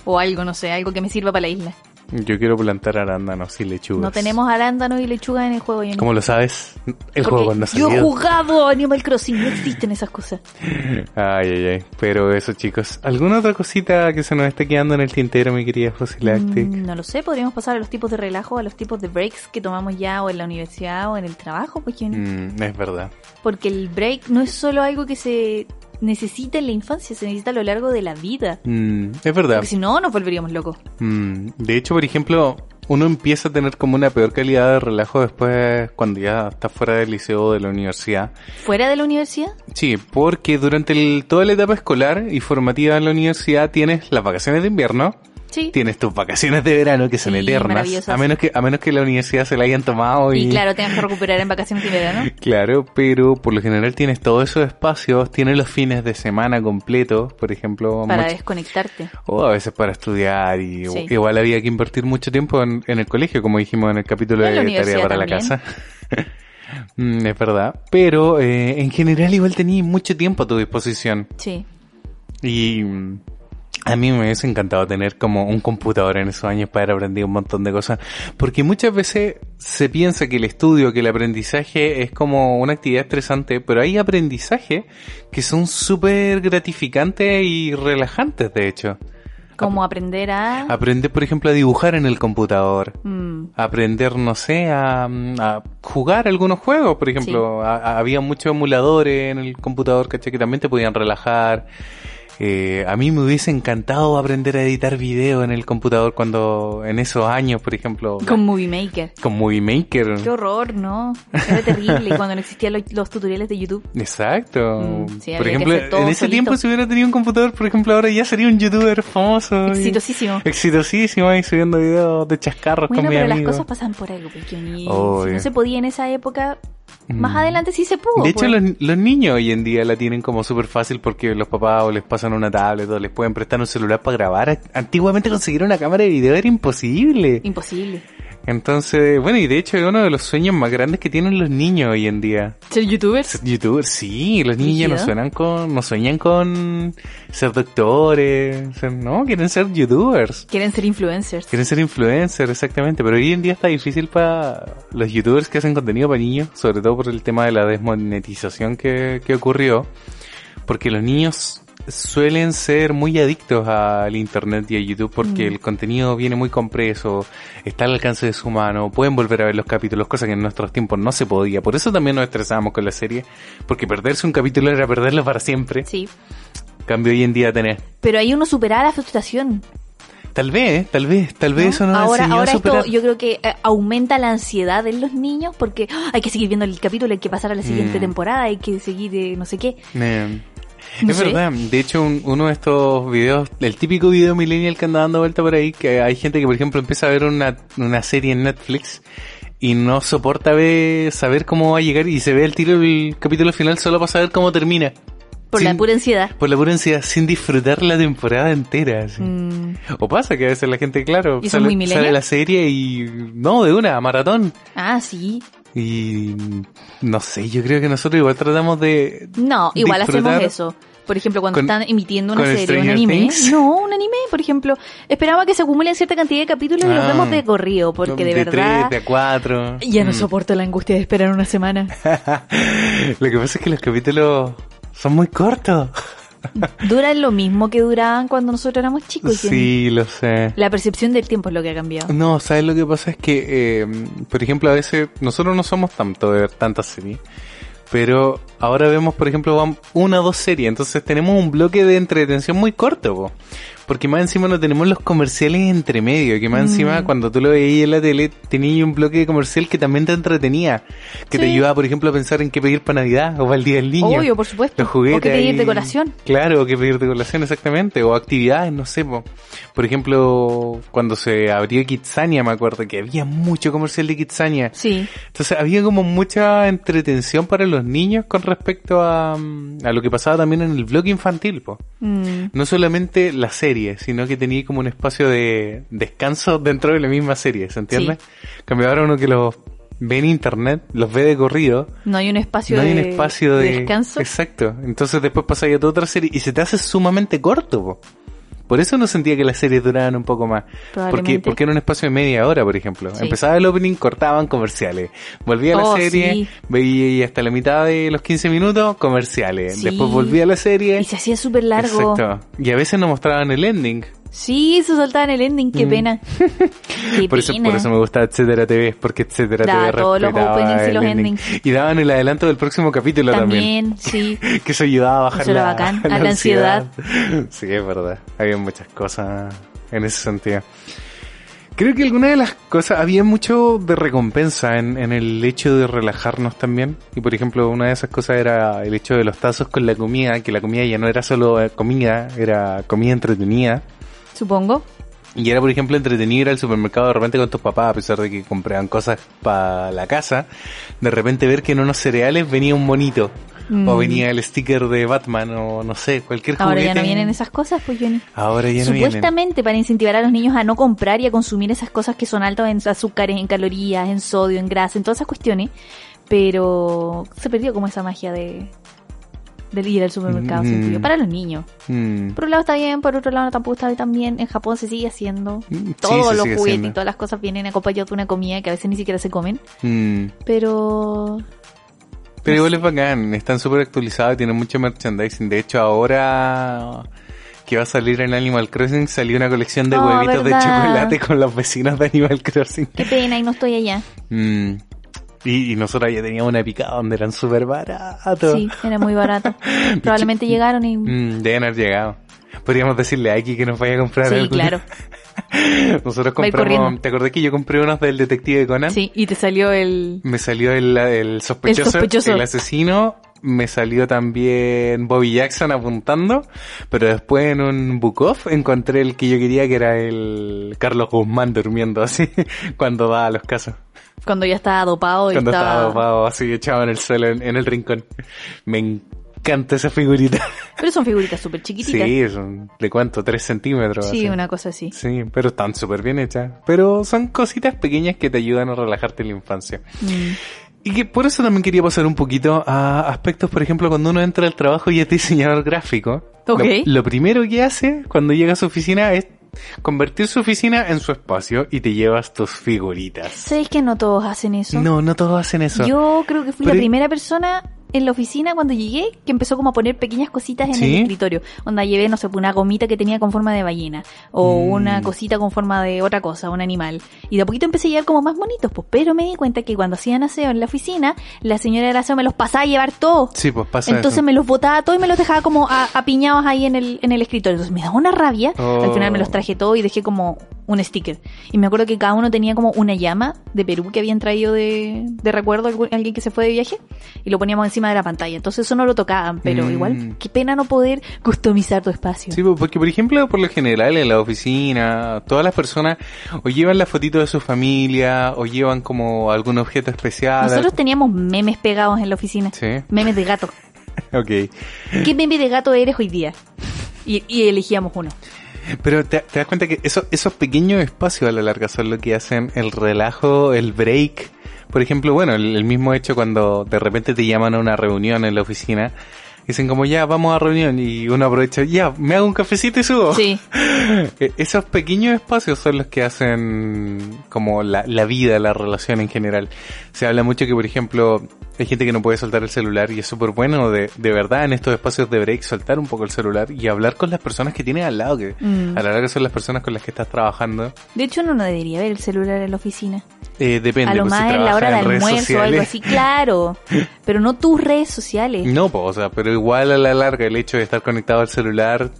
O algo, no sé, algo que me sirva para la isla. Yo quiero plantar arándanos y lechugas. No tenemos arándanos y lechuga en el juego, Johnny. ¿Cómo lo sabes? El Porque juego cuando Yo he jugado Animal Crossing, no existen esas cosas. (laughs) Ay, ay, ay. Pero eso, chicos. ¿Alguna otra cosita que se nos esté quedando en el tintero, mi querida José Lactic? Mm, no lo sé, podríamos pasar a los tipos de relajo, a los tipos de breaks que tomamos ya o en la universidad o en el trabajo, pues. Mm, es verdad. Porque el break no es solo algo que se necesita en la infancia, se necesita a lo largo de la vida. Mm, es verdad. Porque si no, nos volveríamos locos. Mm, de hecho, por ejemplo, uno empieza a tener como una peor calidad de relajo después cuando ya está fuera del liceo o de la universidad. ¿Fuera de la universidad? Sí, porque durante el- toda la etapa escolar y formativa en la universidad tienes las vacaciones de invierno, Sí. tienes tus vacaciones de verano que son Sí, eternas, a menos que a menos que la universidad se la hayan tomado y, Y claro, tengas que recuperar en vacaciones de verano. (laughs) Claro, pero por lo general tienes todos esos espacios, tienes los fines de semana completos, por ejemplo, Para desconectarte. o a veces para estudiar y Sí. igual había que invertir mucho tiempo en, en el colegio, como dijimos en el capítulo En de tarea para la casa. (laughs) Mm, es verdad, pero eh, en general igual tenías mucho tiempo a tu disposición Sí. y a mí me hubiese encantado tener como un computador en esos años para haber aprendido un montón de cosas, porque muchas veces se piensa que el estudio, que el aprendizaje es como una actividad estresante, pero hay aprendizajes que son súper gratificantes y relajantes, de hecho. Como aprender a... Aprender, por ejemplo, a dibujar en el computador. Mm, Aprender, no sé, a, a jugar algunos juegos, por ejemplo. A- a- había muchos emuladores en el computador, ¿cachai? Que también te podían relajar. Eh, a mí me hubiese encantado aprender a editar video en el computador cuando, en esos años, por ejemplo. con Movie Maker. con Movie Maker. Qué horror, ¿no? Era terrible cuando no existían los, los tutoriales de YouTube. Exacto. Mm, sí, por ejemplo, en ese solito. tiempo si hubiera tenido un computador, por ejemplo, ahora ya sería un youtuber famoso. y- Exitosísimo. Exitosísimo ahí subiendo videos de chascarros Bueno, con mi pero las cosas pasan por algo, porque Obvio. si no se podía en esa época, más Mm. adelante sí se pudo. De hecho, pues. los, los niños hoy en día la tienen como súper fácil porque los papás o les pasan una tablet o les pueden prestar un celular para grabar. Antiguamente conseguir una cámara de video era imposible. Imposible. Entonces, bueno, y de hecho es uno de los sueños más grandes que tienen los niños hoy en día. ¿Ser youtubers? Ser youtubers, sí, los niños no suenan con, no sueñan con ser doctores, ser- no, quieren ser youtubers. Quieren ser influencers. Quieren ser influencers, exactamente, pero hoy en día está difícil para los youtubers que hacen contenido para niños, sobre todo por el tema de la desmonetización que, que ocurrió, porque los niños suelen ser muy adictos al internet y a YouTube porque Mm. el contenido viene muy compreso, está al alcance de su mano, pueden volver a ver los capítulos, cosa que en nuestros tiempos no se podía. Por eso también nos estresábamos con la serie, porque perderse un capítulo era perderlo para siempre. Sí. Cambio hoy en día tener Pero ahí uno superaba la frustración. Tal vez, tal vez, tal vez ¿no? eso nos ahora, ahora a superar. esto yo creo que eh, aumenta la ansiedad en los niños porque ¡ah! hay que seguir viendo el capítulo, hay que pasar a la siguiente Mm. temporada, hay que seguir eh, no sé qué. No es sé. verdad, de hecho un- uno de estos videos, el típico video millennial que anda dando vuelta por ahí, que hay gente que por ejemplo empieza a ver una, una serie en Netflix y no soporta ver, saber cómo va a llegar y se ve el tiro del capítulo final solo para saber cómo termina. Por Sin- la pura ansiedad. Por la pura ansiedad, sin disfrutar la temporada entera. así. Mm. O pasa que a veces la gente, claro, ¿Y son sale, sale la serie y no, de una, maratón. Ah, sí. Y no sé, yo creo que nosotros igual tratamos de... No, igual hacemos eso. Por ejemplo, cuando con- están emitiendo una serie, un anime. Things. No, un anime, por ejemplo. Esperamos a que se acumulen cierta cantidad de capítulos y los Ah. vemos de corrido, porque de, verdad... tres, de cuatro. Ya no Mm. soporto la angustia de esperar una semana. (laughs) Lo que pasa es que los capítulos son muy cortos. (laughs) Duran lo mismo que duraban cuando nosotros éramos chicos. Sí, lo sé. La percepción del tiempo es lo que ha cambiado. No, ¿sabes lo que pasa? Es que, eh, por ejemplo, a veces nosotros no somos tanto de ver tantas series. Pero ahora vemos, por ejemplo, una o dos series. Entonces tenemos un bloque de entretención muy corto, po. Porque más encima no tenemos los comerciales entre medio. Que más Mm. encima, cuando tú lo veías en la tele, tenías un bloque de comercial que también te entretenía. Que te Sí. ayudaba, por ejemplo, a pensar en qué pedir para Navidad o para el Día del Niño. Obvio, por supuesto. Los juguetes. O que pedir decoración. Claro, o que pedir decoración, exactamente. O actividades, no sé. po. Por ejemplo, cuando se abrió Kitsania, me acuerdo que había mucho comercial de Kitsania. Sí. Entonces había como mucha entretención para los niños con respecto a, mm, a lo que pasaba también en el blog infantil, po. Mm. No solamente la serie, sino que tenía como un espacio de descanso dentro de la misma serie, ¿se entiende? Cambio ahora uno que los ve en internet, los ve de corrido, No hay un espacio, no hay un de, espacio de de, descanso. Exacto. Entonces después pasa a toda otra serie y se te hace sumamente corto, po. Por eso no sentía que las series duraban un poco más. Porque, porque era un espacio de media hora, por ejemplo. Sí. Empezaba el opening, cortaban comerciales. Volvía a la Oh, serie, sí. veía hasta la mitad de los 15 minutos, comerciales. Sí. Después volvía a la serie. Y se hacía súper largo. Exacto. Y a veces no mostraban el ending. Sí, se saltaban el ending, qué Mm. pena. (laughs) Qué Por eso, pena. por eso me gusta Etcétera TV, porque Etcétera Daba TV todos los openings y los ending. endings. Y daban el adelanto del próximo capítulo también. También, sí. (laughs) que eso ayudaba a bajar Eso era la, bacán, (laughs) a la ansiedad. Sí, es verdad. Había muchas cosas en ese sentido. Creo que alguna de las cosas, había mucho de recompensa en, en el hecho de relajarnos también. Y por ejemplo, una de esas cosas era el hecho de los tazos con la comida, que la comida ya no era solo eh, comida, era comida entretenida. Supongo. Y era, por ejemplo, entretenido ir al supermercado de repente con tus papás, a pesar de que compraban cosas para la casa. De repente ver que en unos cereales venía un monito. Mm. O venía el sticker de Batman, o no sé, cualquier Ahora juguete. ya no vienen esas cosas, pues Johnny. Ahora ya no vienen. Supuestamente para incentivar a los niños a no comprar y a consumir esas cosas que son altas en azúcares, en calorías, en sodio, en grasa, en todas esas cuestiones. Pero se perdió como esa magia de, de ir al supermercado, Mm. para los niños. Mm. Por un lado está bien, por otro lado tampoco está bien. En Japón se sigue haciendo. Mm, Todos los juguetes haciendo. y todas las cosas vienen acompañados de una comida que a veces ni siquiera se comen. Pero Pero igual es bacán, están súper actualizados y tienen mucho merchandising. De hecho, ahora que va a salir en Animal Crossing, salió una colección de Oh, huevitos de chocolate con los vecinos de Animal Crossing. qué pena y no estoy allá. Mm. Y, y nosotros ya teníamos una picada donde eran súper baratos. Sí, era muy barato. (laughs) Probablemente llegaron y... Mm, deben haber llegado. Podríamos decirle a Aki que nos vaya a comprar Sí, algo. claro. (laughs) Nosotros compramos. ¿te acordás que yo compré unos del detective Conan? Sí, y te salió el... Me salió el, el sospechoso, El sospechoso. el asesino, me salió también Bobby Jackson apuntando, pero después en un book off encontré el que yo quería que era el Carlos Guzmán durmiendo así (laughs) cuando va a los casos. Cuando ya estaba dopado y Cuando estaba... estaba dopado así echado en el suelo en, en el rincón. Me encanta esa figurita. Pero son figuritas súper chiquititas. Sí, son, ¿de cuánto? ¿Tres centímetros? Sí, así. una cosa así. Sí, pero están súper bien hechas. Pero son cositas pequeñas que te ayudan a relajarte en la infancia. Mm. Y que por eso también quería pasar un poquito a aspectos, por ejemplo, cuando uno entra al trabajo y es diseñador gráfico. Ok. Lo, lo primero que hace cuando llega a su oficina es convertir su oficina en su espacio y te llevas tus figuritas. ¿Sabes que no todos hacen eso? No, no todos hacen eso. Yo creo que fui Pero- la primera persona en la oficina cuando llegué que empezó como a poner pequeñas cositas en ¿Sí? el escritorio. Onda llevé, no sé, una gomita que tenía con forma de ballena. O Mm. una cosita con forma de otra cosa, un animal. Y de a poquito empecé a llevar como más bonitos, pues. Pero me di cuenta que cuando hacían aseo en la oficina, la señora del aseo me los pasaba a llevar todo. Sí, pues pasa Entonces eso. me los botaba todo y me los dejaba como apiñados ahí en el, en el escritorio. Entonces me daba una rabia. Oh. Al final me los traje todo y dejé como un sticker. Y me acuerdo que cada uno tenía como una llama de Perú que habían traído de, de recuerdo algún- alguien que se fue de viaje. Y lo poníamos encima de la pantalla. Entonces eso no lo tocaban. Pero Mm. igual, qué pena no poder customizar tu espacio. Sí, porque por ejemplo, por lo general en la oficina, todas las personas o llevan la fotito de su familia o llevan como algún objeto especial. Nosotros teníamos memes pegados en la oficina. Sí, Memes de gato. (laughs) ok. ¿Qué meme de gato eres hoy día? Y, y elegíamos uno. Pero te, das cuenta que eso- esos pequeños espacios a la larga son lo que hacen el relajo, el break. Por ejemplo, bueno, el mismo hecho cuando de repente te llaman a una reunión en la oficina. Dicen como ya, vamos a reunión y uno aprovecha, ya, me hago un cafecito y subo. Sí. (laughs) Eh, Esos pequeños espacios son los que hacen como la, la vida, la relación en general. Se habla mucho que, por ejemplo, hay gente que no puede soltar el celular y es súper bueno de, de verdad en estos espacios de break soltar un poco el celular y hablar con las personas que tienes al lado, que Mm. a la larga son las personas con las que estás trabajando. De hecho, uno no debería ver el celular en la oficina. Eh, depende. a lo pues, si en la hora de almuerzo o algo así, claro. (laughs) Pero no tus redes sociales. No, pues, o sea, pero igual a la larga el hecho de estar conectado al celular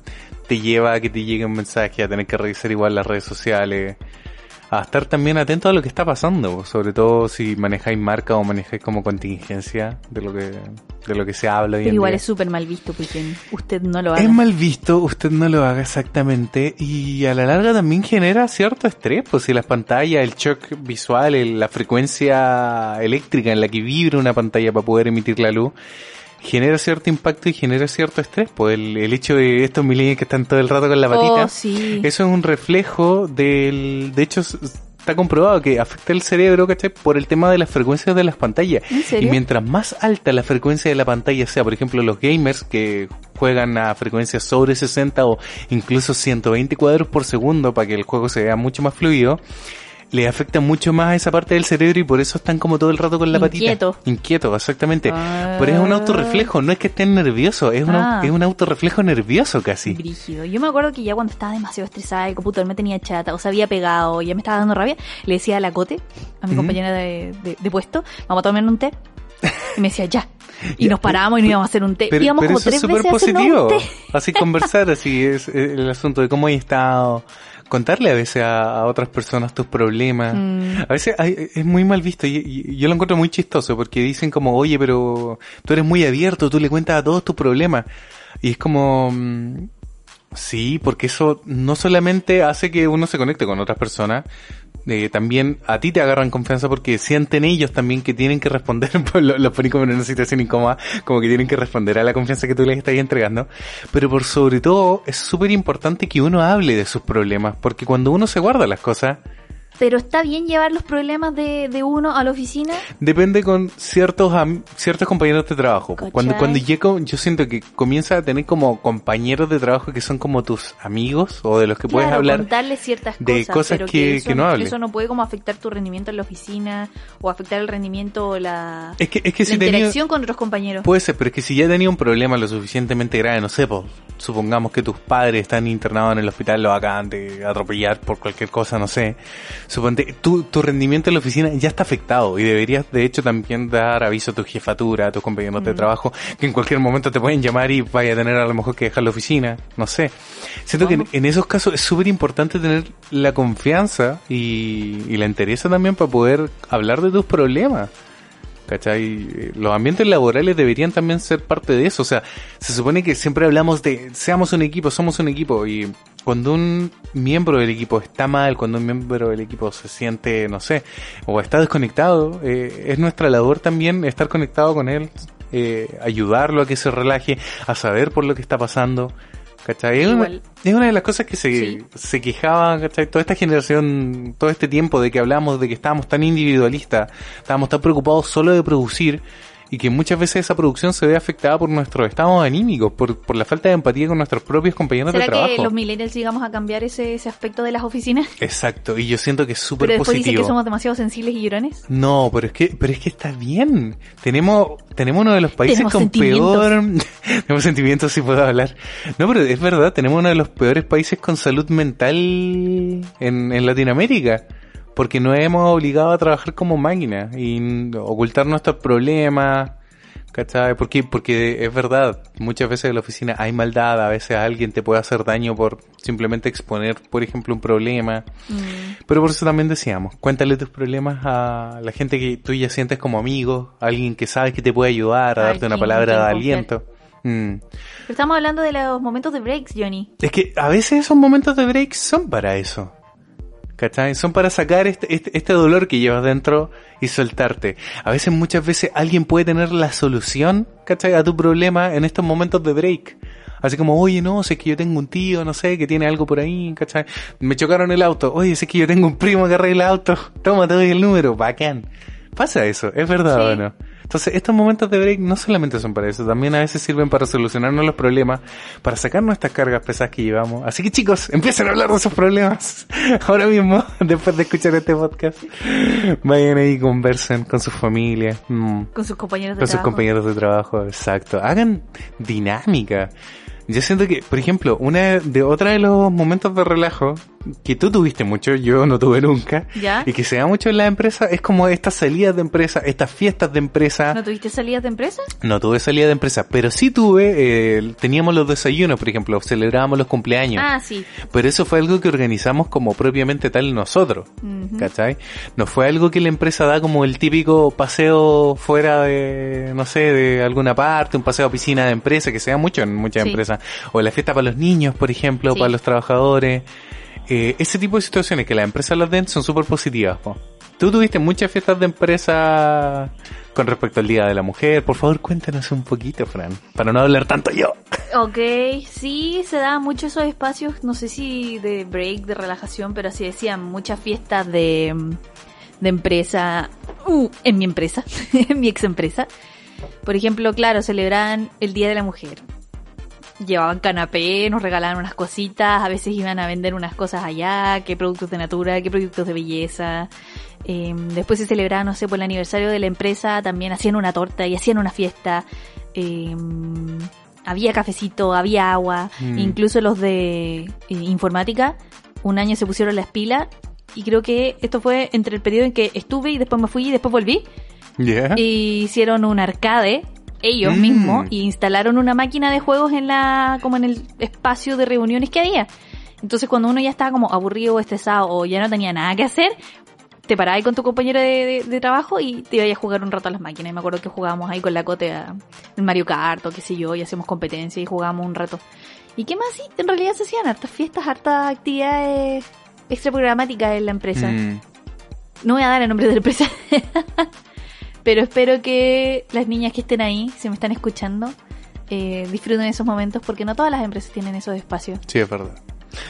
te lleva a que te llegue un mensaje, a tener que revisar igual las redes sociales, a estar también atento a lo que está pasando, sobre todo si manejáis marca o manejáis como contingencia de lo que de lo que se habla hoy Pero en igual día. es súper mal visto porque usted no lo haga. Es mal visto, usted no lo haga exactamente y a la larga también genera cierto estrés, pues si las pantallas, el shock visual, el- la frecuencia eléctrica en la que vibra una pantalla para poder emitir la luz, genera cierto impacto y genera cierto estrés. Pues el, el hecho de estos millennials que están todo el rato con la patita, Oh, sí. eso es un reflejo del, de hecho, está comprobado que afecta el cerebro, ¿cachai? Por el tema de las frecuencias de las pantallas. ¿En serio? Y mientras más alta la frecuencia de la pantalla sea, por ejemplo, los gamers que juegan a frecuencias sobre 60 o incluso 120 cuadros por segundo para que el juego se vea mucho más fluido, le afecta mucho más a esa parte del cerebro y por eso están como todo el rato con la Inquieto. patita. Inquieto, exactamente. Ah. Pero es un autorreflejo, no es que estén nerviosos, es, un Ah. es un autorreflejo nervioso casi. Brígido. Yo me acuerdo que ya cuando estaba demasiado estresada, el computador me tenía chata, o se había pegado, ya me estaba dando rabia, le decía a la Cote, a mi compañera de, de- de puesto, vamos a tomar un té. Y me decía, ya. Y Ya, nos parábamos y nos íbamos a hacer un té. Pero, íbamos pero como eso es tres súper veces a hacernos positivo. Así conversar, así es eh, el asunto de cómo hay estado. Contarle a veces a, a otras personas tus problemas. Mm. A veces hay- es muy mal visto y, y yo lo encuentro muy chistoso porque dicen como, oye, pero tú eres muy abierto, tú le cuentas a todos tus problemas. Y es como, mm, sí, porque eso no solamente hace que uno se conecte con otras personas, eh, también a ti te agarran confianza porque sienten ellos también que tienen que responder, (laughs) pues lo, lo ponen como en una situación incómoda, como que tienen que responder a la confianza que tú les estás entregando. Pero por sobre todo es súper importante que uno hable de sus problemas, porque cuando uno se guarda las cosas, Pero está bien llevar los problemas de, de uno a la oficina. Depende con ciertos ciertos compañeros de trabajo. ¿Cachai? Cuando cuando llego, yo siento que comienza a tener como compañeros de trabajo que son como tus amigos o de los que puedes hablar. contarle ciertas de cosas, cosas pero que- eso, que no hables. Eso no puede como afectar tu rendimiento en la oficina o afectar el rendimiento o la, Es que es que la si tenía interacción con otros compañeros. puede ser, pero es que si ya tenía un problema lo suficientemente grave, no sé, pues, supongamos que tus padres están internados en el hospital, lo acaban de atropellar por cualquier cosa, no sé. Suponte, tu, tu rendimiento en la oficina ya está afectado y deberías de hecho también dar aviso a tu jefatura, a tus compañeros de trabajo, que en cualquier momento te pueden llamar y vaya a tener a lo mejor que dejar la oficina, no sé. Siento que en, esos casos es súper importante tener la confianza y, y la interés también para poder hablar de tus problemas. ¿Cachai? Los ambientes laborales deberían también ser parte de eso. O sea, se supone que siempre hablamos de seamos un equipo, somos un equipo. Y cuando un miembro del equipo está mal, cuando un miembro del equipo se siente, no sé, o está desconectado, eh, es nuestra labor también estar conectado con él, eh, ayudarlo a que se relaje, a saber por lo que está pasando. ¿Cachai? Es una, Igual. es una de las cosas que se, Sí. se quejaba, ¿cachai? Toda esta generación, todo este tiempo de que hablamos de que estábamos tan individualistas, estábamos tan preocupados solo de producir y que muchas veces esa producción se ve afectada por nuestros estados anímicos, por, por la falta de empatía con nuestros propios compañeros de ¿Será trabajo. que los millennials llegamos a cambiar ese, ese aspecto de las oficinas? Exacto, y yo siento que es súper Pero después positivo. que somos demasiado sensibles y llorones. No, pero es que, pero es que está bien. Tenemos, tenemos uno de los países Tenemos con peor, (laughs) tenemos sentimientos si puedo hablar. No, pero es verdad, tenemos uno de los peores países con salud mental en, en Latinoamérica. Porque nos hemos obligado a trabajar como máquina y ocultar nuestros problemas. ¿Cachai? Porque, porque es verdad, muchas veces en la oficina hay maldad, a veces alguien te puede hacer daño por simplemente exponer, por ejemplo, un problema. Mm. Pero por eso también decíamos, cuéntale tus problemas a la gente que tú ya sientes como amigo, alguien que sabes que te puede ayudar, a darte una palabra de aliento. Mm. Pero estamos hablando de los momentos de breaks, Johnny. Es que a veces esos momentos de break son para eso. ¿Cachai? Son para sacar este, este, este dolor que llevas dentro y soltarte. A veces, muchas veces, alguien puede tener la solución, ¿cachai? A tu problema en estos momentos de break. Así como, oye, no, sé que yo tengo un tío, no sé, que tiene algo por ahí, ¿cachai? Me chocaron el auto. Oye, sé que yo tengo un primo que arregla auto. Toma, te doy el número, bacán. Pasa eso, ¿es verdad Sí. o no? Entonces, estos momentos de break no solamente son para eso, también a veces sirven para solucionarnos los problemas, para sacar nuestras cargas pesadas que llevamos. Así que chicos, empiecen a hablar de esos problemas (laughs) ahora mismo, después de escuchar este podcast. Vayan ahí conversen con sus familias, mm, Con sus compañeros de con sus trabajo. compañeros de trabajo, exacto. Hagan dinámica. Yo siento que, por ejemplo, una de otra de los momentos de relajo que tú tuviste mucho, yo no tuve nunca, ¿Ya? y que se da mucho en la empresa, es como estas salidas de empresa, estas fiestas de empresa. ¿No tuviste salidas de empresa? No tuve salida de empresa, pero sí tuve, eh, teníamos los desayunos, por ejemplo, celebrábamos los cumpleaños. Ah, sí. Pero eso fue algo que organizamos como propiamente tal nosotros, Ujú. ¿cachai? No fue algo que la empresa da como el típico paseo fuera de, no sé, de alguna parte, un paseo a piscina de empresa, que se da mucho en muchas Sí. empresas. O la fiesta para los niños, por ejemplo, Sí. para los trabajadores. Eh, ese tipo de situaciones que las empresas las den son súper positivas, po. Tú tuviste muchas fiestas de empresa con respecto al Día de la Mujer. Por favor, cuéntanos un poquito, Fran, para no hablar tanto yo. (laughs) Ok, sí, se daban mucho esos espacios, no sé si de break, de relajación, pero así decían, muchas fiestas de, de empresa, uh, en mi empresa, (laughs) en mi ex empresa. Por ejemplo, claro, celebraban el Día de la Mujer. Llevaban canapé, nos regalaban unas cositas, a veces iban a vender unas cosas allá, qué productos de natura, qué productos de belleza. Eh, después se celebraba, no sé, por el aniversario de la empresa, también hacían una torta y hacían una fiesta. Eh, había cafecito, había agua, Mm. incluso los de eh, informática, un año se pusieron las pilas y creo que esto fue entre el periodo en que estuve y después me fui y después volví. ¿Ya? Y hicieron un arcade ellos Mm. mismos y instalaron una máquina de juegos en la como en el espacio de reuniones que había. Entonces cuando uno ya estaba como aburrido o estresado o ya no tenía nada que hacer, te parabas ahí con tu compañero de, de- de trabajo y te ibas a jugar un rato a las máquinas. Y me acuerdo que jugábamos ahí con la cote a el Mario Kart o qué sé yo, y hacíamos competencia y jugábamos un rato. ¿Y qué más? Sí, en realidad se hacían hartas fiestas, hartas actividades extra programáticas en la empresa. Mm. No voy a dar el nombre de la empresa. (laughs) Pero espero que las niñas que estén ahí, si me están escuchando, eh, disfruten esos momentos porque no todas las empresas tienen esos espacios. Sí, es verdad.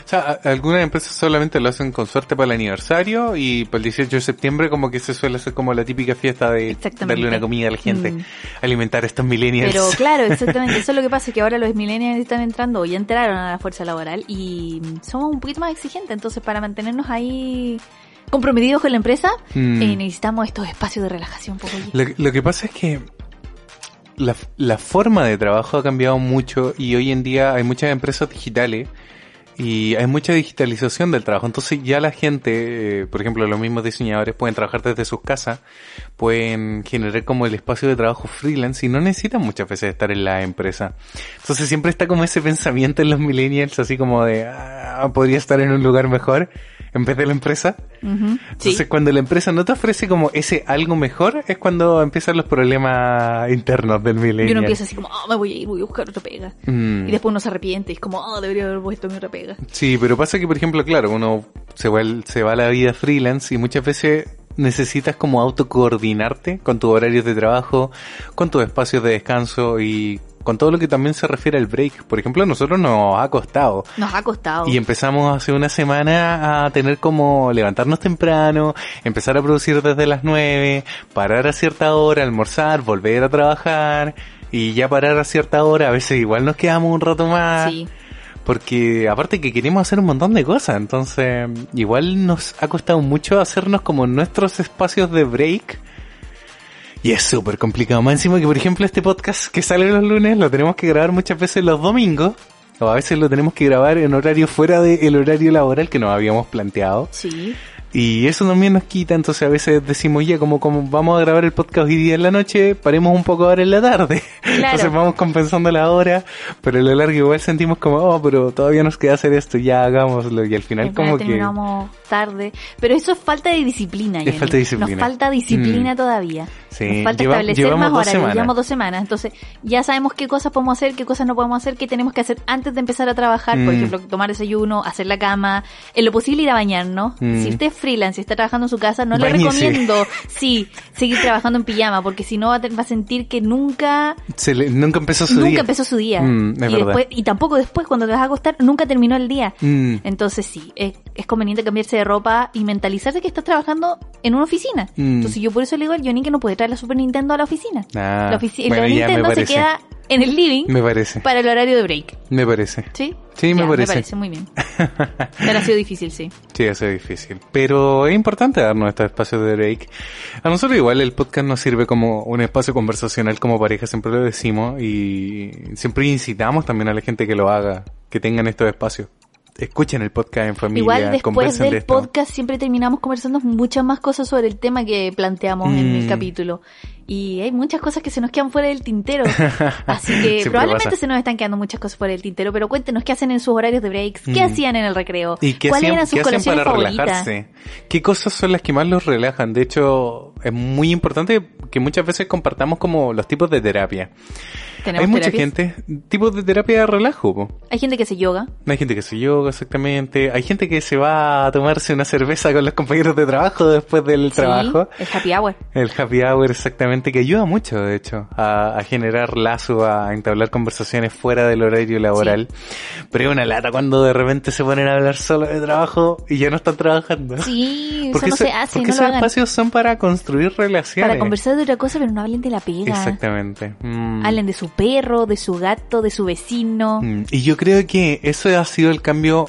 O sea, algunas empresas solamente lo hacen con suerte para el aniversario y para el 18 de septiembre como que se suele hacer como la típica fiesta de darle una comida a la gente, Mm. alimentar a estos millennials. Pero (laughs) claro, exactamente. Eso es lo que pasa, que ahora los millennials están entrando o ya entraron a la fuerza laboral y somos un poquito más exigentes. Entonces, para mantenernos ahí comprometidos con la empresa, Mm. eh, necesitamos estos espacios de relajación. Oye. Lo, lo que pasa es que la, la forma de trabajo ha cambiado mucho y hoy en día hay muchas empresas digitales y hay mucha digitalización del trabajo. Entonces ya la gente, eh, por ejemplo, los mismos diseñadores pueden trabajar desde sus casas, pueden generar como el espacio de trabajo freelance y no necesitan muchas veces estar en la empresa. Entonces siempre está como ese (laughs) pensamiento en los millennials, así como de, ah, podría estar en un lugar mejor en vez de la empresa. Entonces sí. cuando la empresa no te ofrece como ese algo mejor es cuando empiezan los problemas internos del Y millennial. uno empieza así como, oh, me voy a ir, voy a buscar otra pega. Mm. Y después uno se arrepiente y es como, oh, debería haber puesto mi otra pega. Sí, pero pasa que por ejemplo, claro, uno se va, se va a la vida freelance y muchas veces necesitas como autocoordinarte con tus horarios de trabajo, con tus espacios de descanso y con todo lo que también se refiere al break. Por ejemplo, a nosotros nos ha costado. Nos ha costado. Y empezamos hace una semana a tener como levantarnos temprano, empezar a producir desde las 9, parar a cierta hora, almorzar, volver a trabajar y ya parar a cierta hora, a veces igual nos quedamos un rato más. Sí. Porque aparte que queremos hacer un montón de cosas, entonces igual nos ha costado mucho hacernos como nuestros espacios de break. Y es súper complicado. Más encima que, por ejemplo, este podcast que sale los lunes lo tenemos que grabar muchas veces los domingos. O a veces lo tenemos que grabar en horario fuera del horario laboral que nos habíamos planteado. Sí. Y eso también nos quita, entonces a veces decimos, ya, como, como vamos a grabar el podcast hoy día en la noche, paremos un poco ahora en la tarde. (laughs) Entonces vamos compensando la hora, pero a lo largo igual sentimos como, oh, pero todavía nos queda hacer esto, ya hagámoslo. Y al final Después como que... terminamos tarde. Pero eso es falta de disciplina. Jenny. falta de disciplina. Nos falta disciplina Mm. todavía. Sí, Nos falta lleva- establecer más semanas. Llevamos dos semanas. Entonces, ya sabemos qué cosas podemos hacer, qué cosas no podemos hacer, qué tenemos que hacer antes de empezar a trabajar. Por Mm. ejemplo, tomar desayuno, hacer la cama. En lo posible ir a bañarnos. Mm. Si usted es freelance y está trabajando en su casa, no le recomiendo, (laughs) sí, seguir trabajando en pijama, porque si no va va a sentir que nunca se le- nunca empezó su nunca día. empezó su día. Mm, es y, verdad. después, y tampoco después, cuando te vas a acostar, nunca terminó el día. Mm, Entonces sí, es, es conveniente cambiarse de ropa y mentalizarse que estás trabajando en una oficina. Mm. Entonces yo por eso le digo al Johnny que no puede traer la Super Nintendo a la oficina. ah, la ofici- bueno, la Nintendo se queda en el living Me parece, para el horario de break. me parece. ¿Sí? Sí, me Ya, parece. muy bien. Pero ha sido difícil, sí. (laughs) Sí, eso es difícil. Pero es importante darnos estos espacios de break. A nosotros igual el podcast nos sirve como un espacio conversacional como pareja, siempre lo decimos, y siempre incitamos también a la gente que lo haga, que tengan estos espacios. Escuchen el podcast en familia, Igual después de del podcast siempre terminamos conversando muchas más cosas sobre el tema que planteamos en el Mm. capítulo. Y hay muchas cosas que se nos quedan fuera del tintero. (laughs) Así que probablemente pasa. se nos están quedando muchas cosas fuera del tintero. Pero cuéntenos qué hacen en sus horarios de breaks, qué Mm. hacían en el recreo, ¿Y qué cuáles hacían, eran sus qué para favoritas. relajarse? ¿Qué cosas son las que más los relajan? De hecho, es muy importante que muchas veces compartamos como los tipos de terapia. Tenemos Hay mucha terapias. gente, tipos de terapia de relajo. po. Hay gente que hace yoga. Hay gente que se yoga exactamente. Hay gente que se va a tomarse una cerveza con los compañeros de trabajo después del Sí, trabajo. el happy hour. El happy hour exactamente, que ayuda mucho, de hecho, a, a generar lazo, a entablar conversaciones fuera del horario laboral. Pero es una lata cuando de repente se ponen a hablar solo de trabajo y ya no están trabajando. Sí, (laughs) eso Porque no eso- se hace, porque no esos lo hagan. espacios son para construir relaciones. Para conversar de otra cosa, pero no hablen de la pega. Exactamente. Mm. Hablen de su perro, de su gato, de su vecino. Mm, Y yo creo que eso ha sido el cambio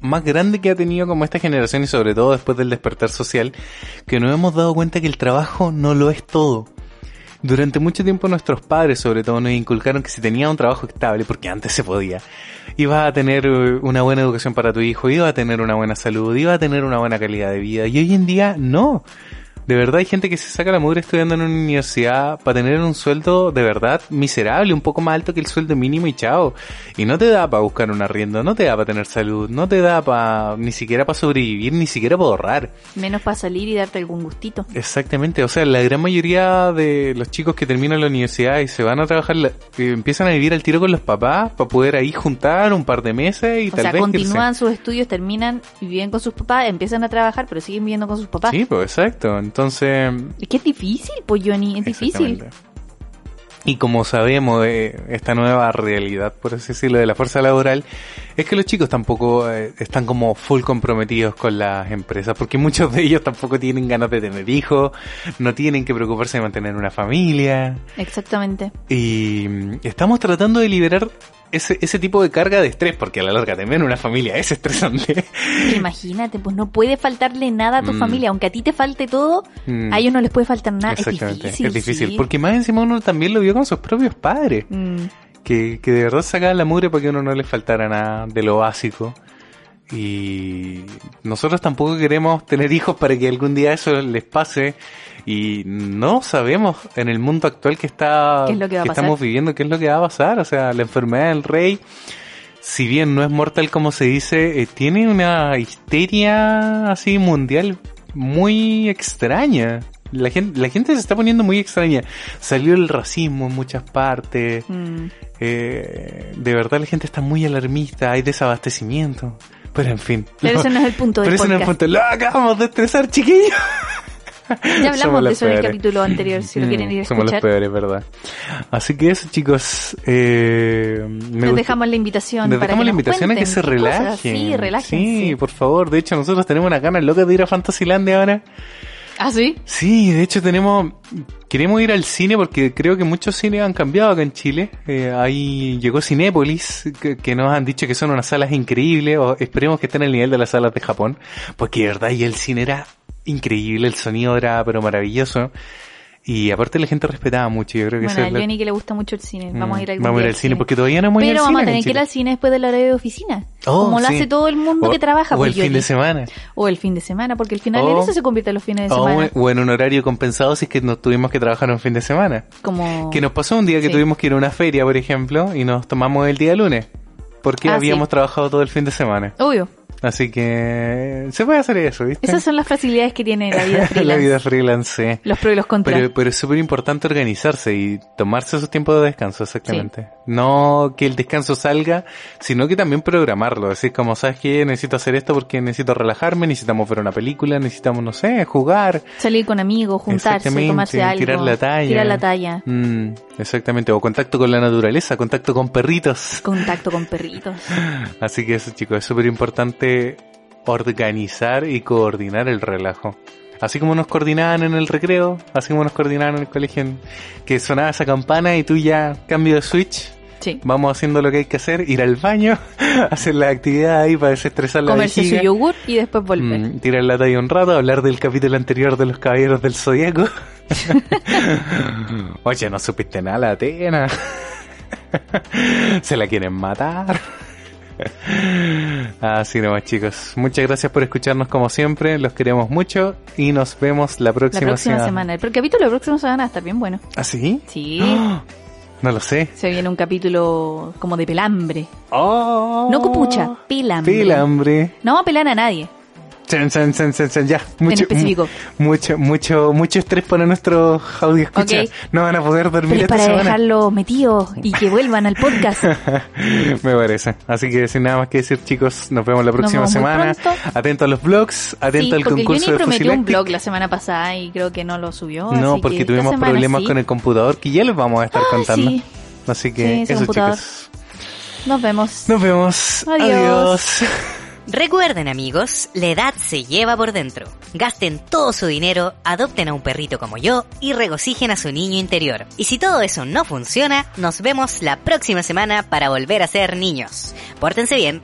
más grande que ha tenido como esta generación y sobre todo después del despertar social, que nos hemos dado cuenta que el trabajo no lo es todo. Durante mucho tiempo nuestros padres sobre todo nos inculcaron que si tenías un trabajo estable, porque antes se podía, ibas a tener eh, una buena educación para tu hijo, ibas a tener una buena salud, ibas a tener una buena calidad de vida. Y hoy en día no. De verdad hay gente que se saca la mugre estudiando en una universidad para tener un sueldo de verdad miserable, un poco más alto que el sueldo mínimo y chao. Y no te da para buscar un arriendo, no te da para tener salud, no te da para ni siquiera para sobrevivir, ni siquiera para ahorrar. Menos para salir y darte algún gustito. Exactamente, o sea, la gran mayoría de los chicos que terminan la universidad y se van a trabajar, la- empiezan a vivir al tiro con los papás para poder ahí juntar un par de meses y O tal sea, vez continúan sus estudios, terminan y viven con sus papás, empiezan a trabajar, pero siguen viviendo con sus papás. Sí, pues exacto. Entonces, Es que es difícil, pues Johnny, es difícil. Y como sabemos de esta nueva realidad, por así decirlo, de la fuerza laboral, es que los chicos tampoco eh, están como full comprometidos con las empresas, porque muchos de ellos tampoco tienen ganas de tener hijos, no tienen que preocuparse de mantener una familia, Exactamente. y estamos tratando de liberar ese, ese tipo de carga de estrés, porque a la larga también una familia es estresante. Imagínate, pues no puede faltarle nada a tu Mm. familia, aunque a ti te falte todo, Mm. a ellos no les puede faltar nada. Es Exactamente, difícil. es difícil, sí. porque más encima uno también lo vio con sus propios padres. Mm. que, que de verdad sacaban la mugre para que a uno no le faltara nada de lo básico. Y nosotros tampoco queremos tener hijos para que algún día eso les pase. Y no sabemos en el mundo actual que está ¿Qué es lo que estamos viviendo qué es lo que va a pasar. O sea, la enfermedad del rey, si bien no es mortal como se dice, eh, tiene una histeria así mundial muy extraña. La gente, la gente se está poniendo muy extraña. Salió el racismo en muchas partes. Mm. Eh, de verdad la gente está muy alarmista, hay desabastecimiento. Pero en fin. Pero no- ese no es el punto del pero ese no es el punto. Lo acabamos de estresar, chiquillos. Ya hablamos Somos de los eso en el capítulo anterior, si lo quieren ir a Somos los escuchar. peores, ¿verdad? Así que eso, chicos. Eh, me Les dejamos la invitación les para dejamos que la invitación a que se cosas. relajen. Sí, relájense. Sí, por favor. De hecho, nosotros tenemos una ganas loca de ir a Fantasylandia ahora. ¿Ah, sí? Sí, de hecho tenemos, queremos ir al cine porque creo que muchos cines han cambiado acá en Chile. Eh, ahí llegó Cinépolis, que, que nos han dicho que son unas salas increíbles, o esperemos que estén al nivel de las salas de Japón, porque de verdad y el cine era increíble, el sonido era pero maravilloso. Y aparte la gente respetaba mucho, yo creo que Bueno, a Johnny que le gusta mucho el cine. Vamos a ir Mm, algún Vamos a ir al cine porque todavía no hemos ido Pero vamos a tener en que ir al cine después del horario de oficina. Oh, como lo sí. hace todo el mundo O- que trabaja. O pues, el fin de semana. O el fin de semana, porque al final O- en eso se convierte en los fines de O, semana. o en un horario compensado si es que no tuvimos que trabajar un fin de semana. Como... Que nos pasó un día que Sí. tuvimos que ir a una feria, por ejemplo, y nos tomamos el día lunes. Porque Ah, habíamos sí. trabajado todo el fin de semana. Obvio. Así que se puede hacer eso, ¿viste? Esas son las facilidades que tiene la vida freelance. (laughs) la vida freelance. sí. Los pros y los contras. Pero, pero es súper importante organizarse y tomarse esos tiempos de descanso, exactamente. No que el descanso salga, sino que también programarlo. Decir, como, ¿sabes qué? Necesito hacer esto porque necesito relajarme, necesitamos ver una película, necesitamos, no sé, jugar. Salir con amigos, juntarse, tomarse algo. tirar la talla. Tirar la talla. Mm, exactamente, o contacto con la naturaleza, contacto con perritos. Contacto con perritos. (laughs) Así que eso, chicos, es súper importante organizar y coordinar el relajo. Así como nos coordinaban en el recreo, así como nos coordinaban en el colegio, que sonaba esa campana y tú ya cambio de switch, Sí. vamos haciendo lo que hay que hacer, ir al baño, (laughs) hacer la actividad ahí para desestresar la Comerse su vejiga. yogur y después volver. Mm, tirar la talla un rato, hablar del capítulo anterior de los Caballeros del Zodíaco. (laughs) Oye, no supiste nada, la Atena. (laughs) Se la quieren matar. Así nomás, chicos. Muchas gracias por escucharnos como siempre. Los queremos mucho y nos vemos la La próxima, próxima semana. El capítulo de la próxima semana está bien bueno. ¿Ah, sí? Sí. No lo sé. Se viene un capítulo como de pelambre. Oh. No copucha, pelambre. Pelambre. No vamos a pelar a nadie. Chan, chan, chan, ya. Mucho, específico. mu- mucho, mucho, mucho estrés para nuestros audio escuchas. Ok. No van a poder dormir Pero esta para semana. dejarlos metidos y que vuelvan al podcast. (laughs) Me parece. Así que sin nada más que decir, chicos, nos vemos la próxima vemos semana. Atento a los blogs, atento Sí, al concurso Johnny de prometió un blog la semana pasada y creo que no lo subió. No, así porque que tuvimos semana problemas sí. con el computador que ya les vamos a estar Ay, contando. sí. Así que eso, computador. chicos. Nos vemos. Nos vemos. Adiós. Adiós. Recuerden amigos, la edad se lleva por dentro. Gasten todo su dinero, adopten a un perrito como yo y regocijen a su niño interior. Y si todo eso no funciona, nos vemos la próxima semana para volver a ser niños. Pórtense bien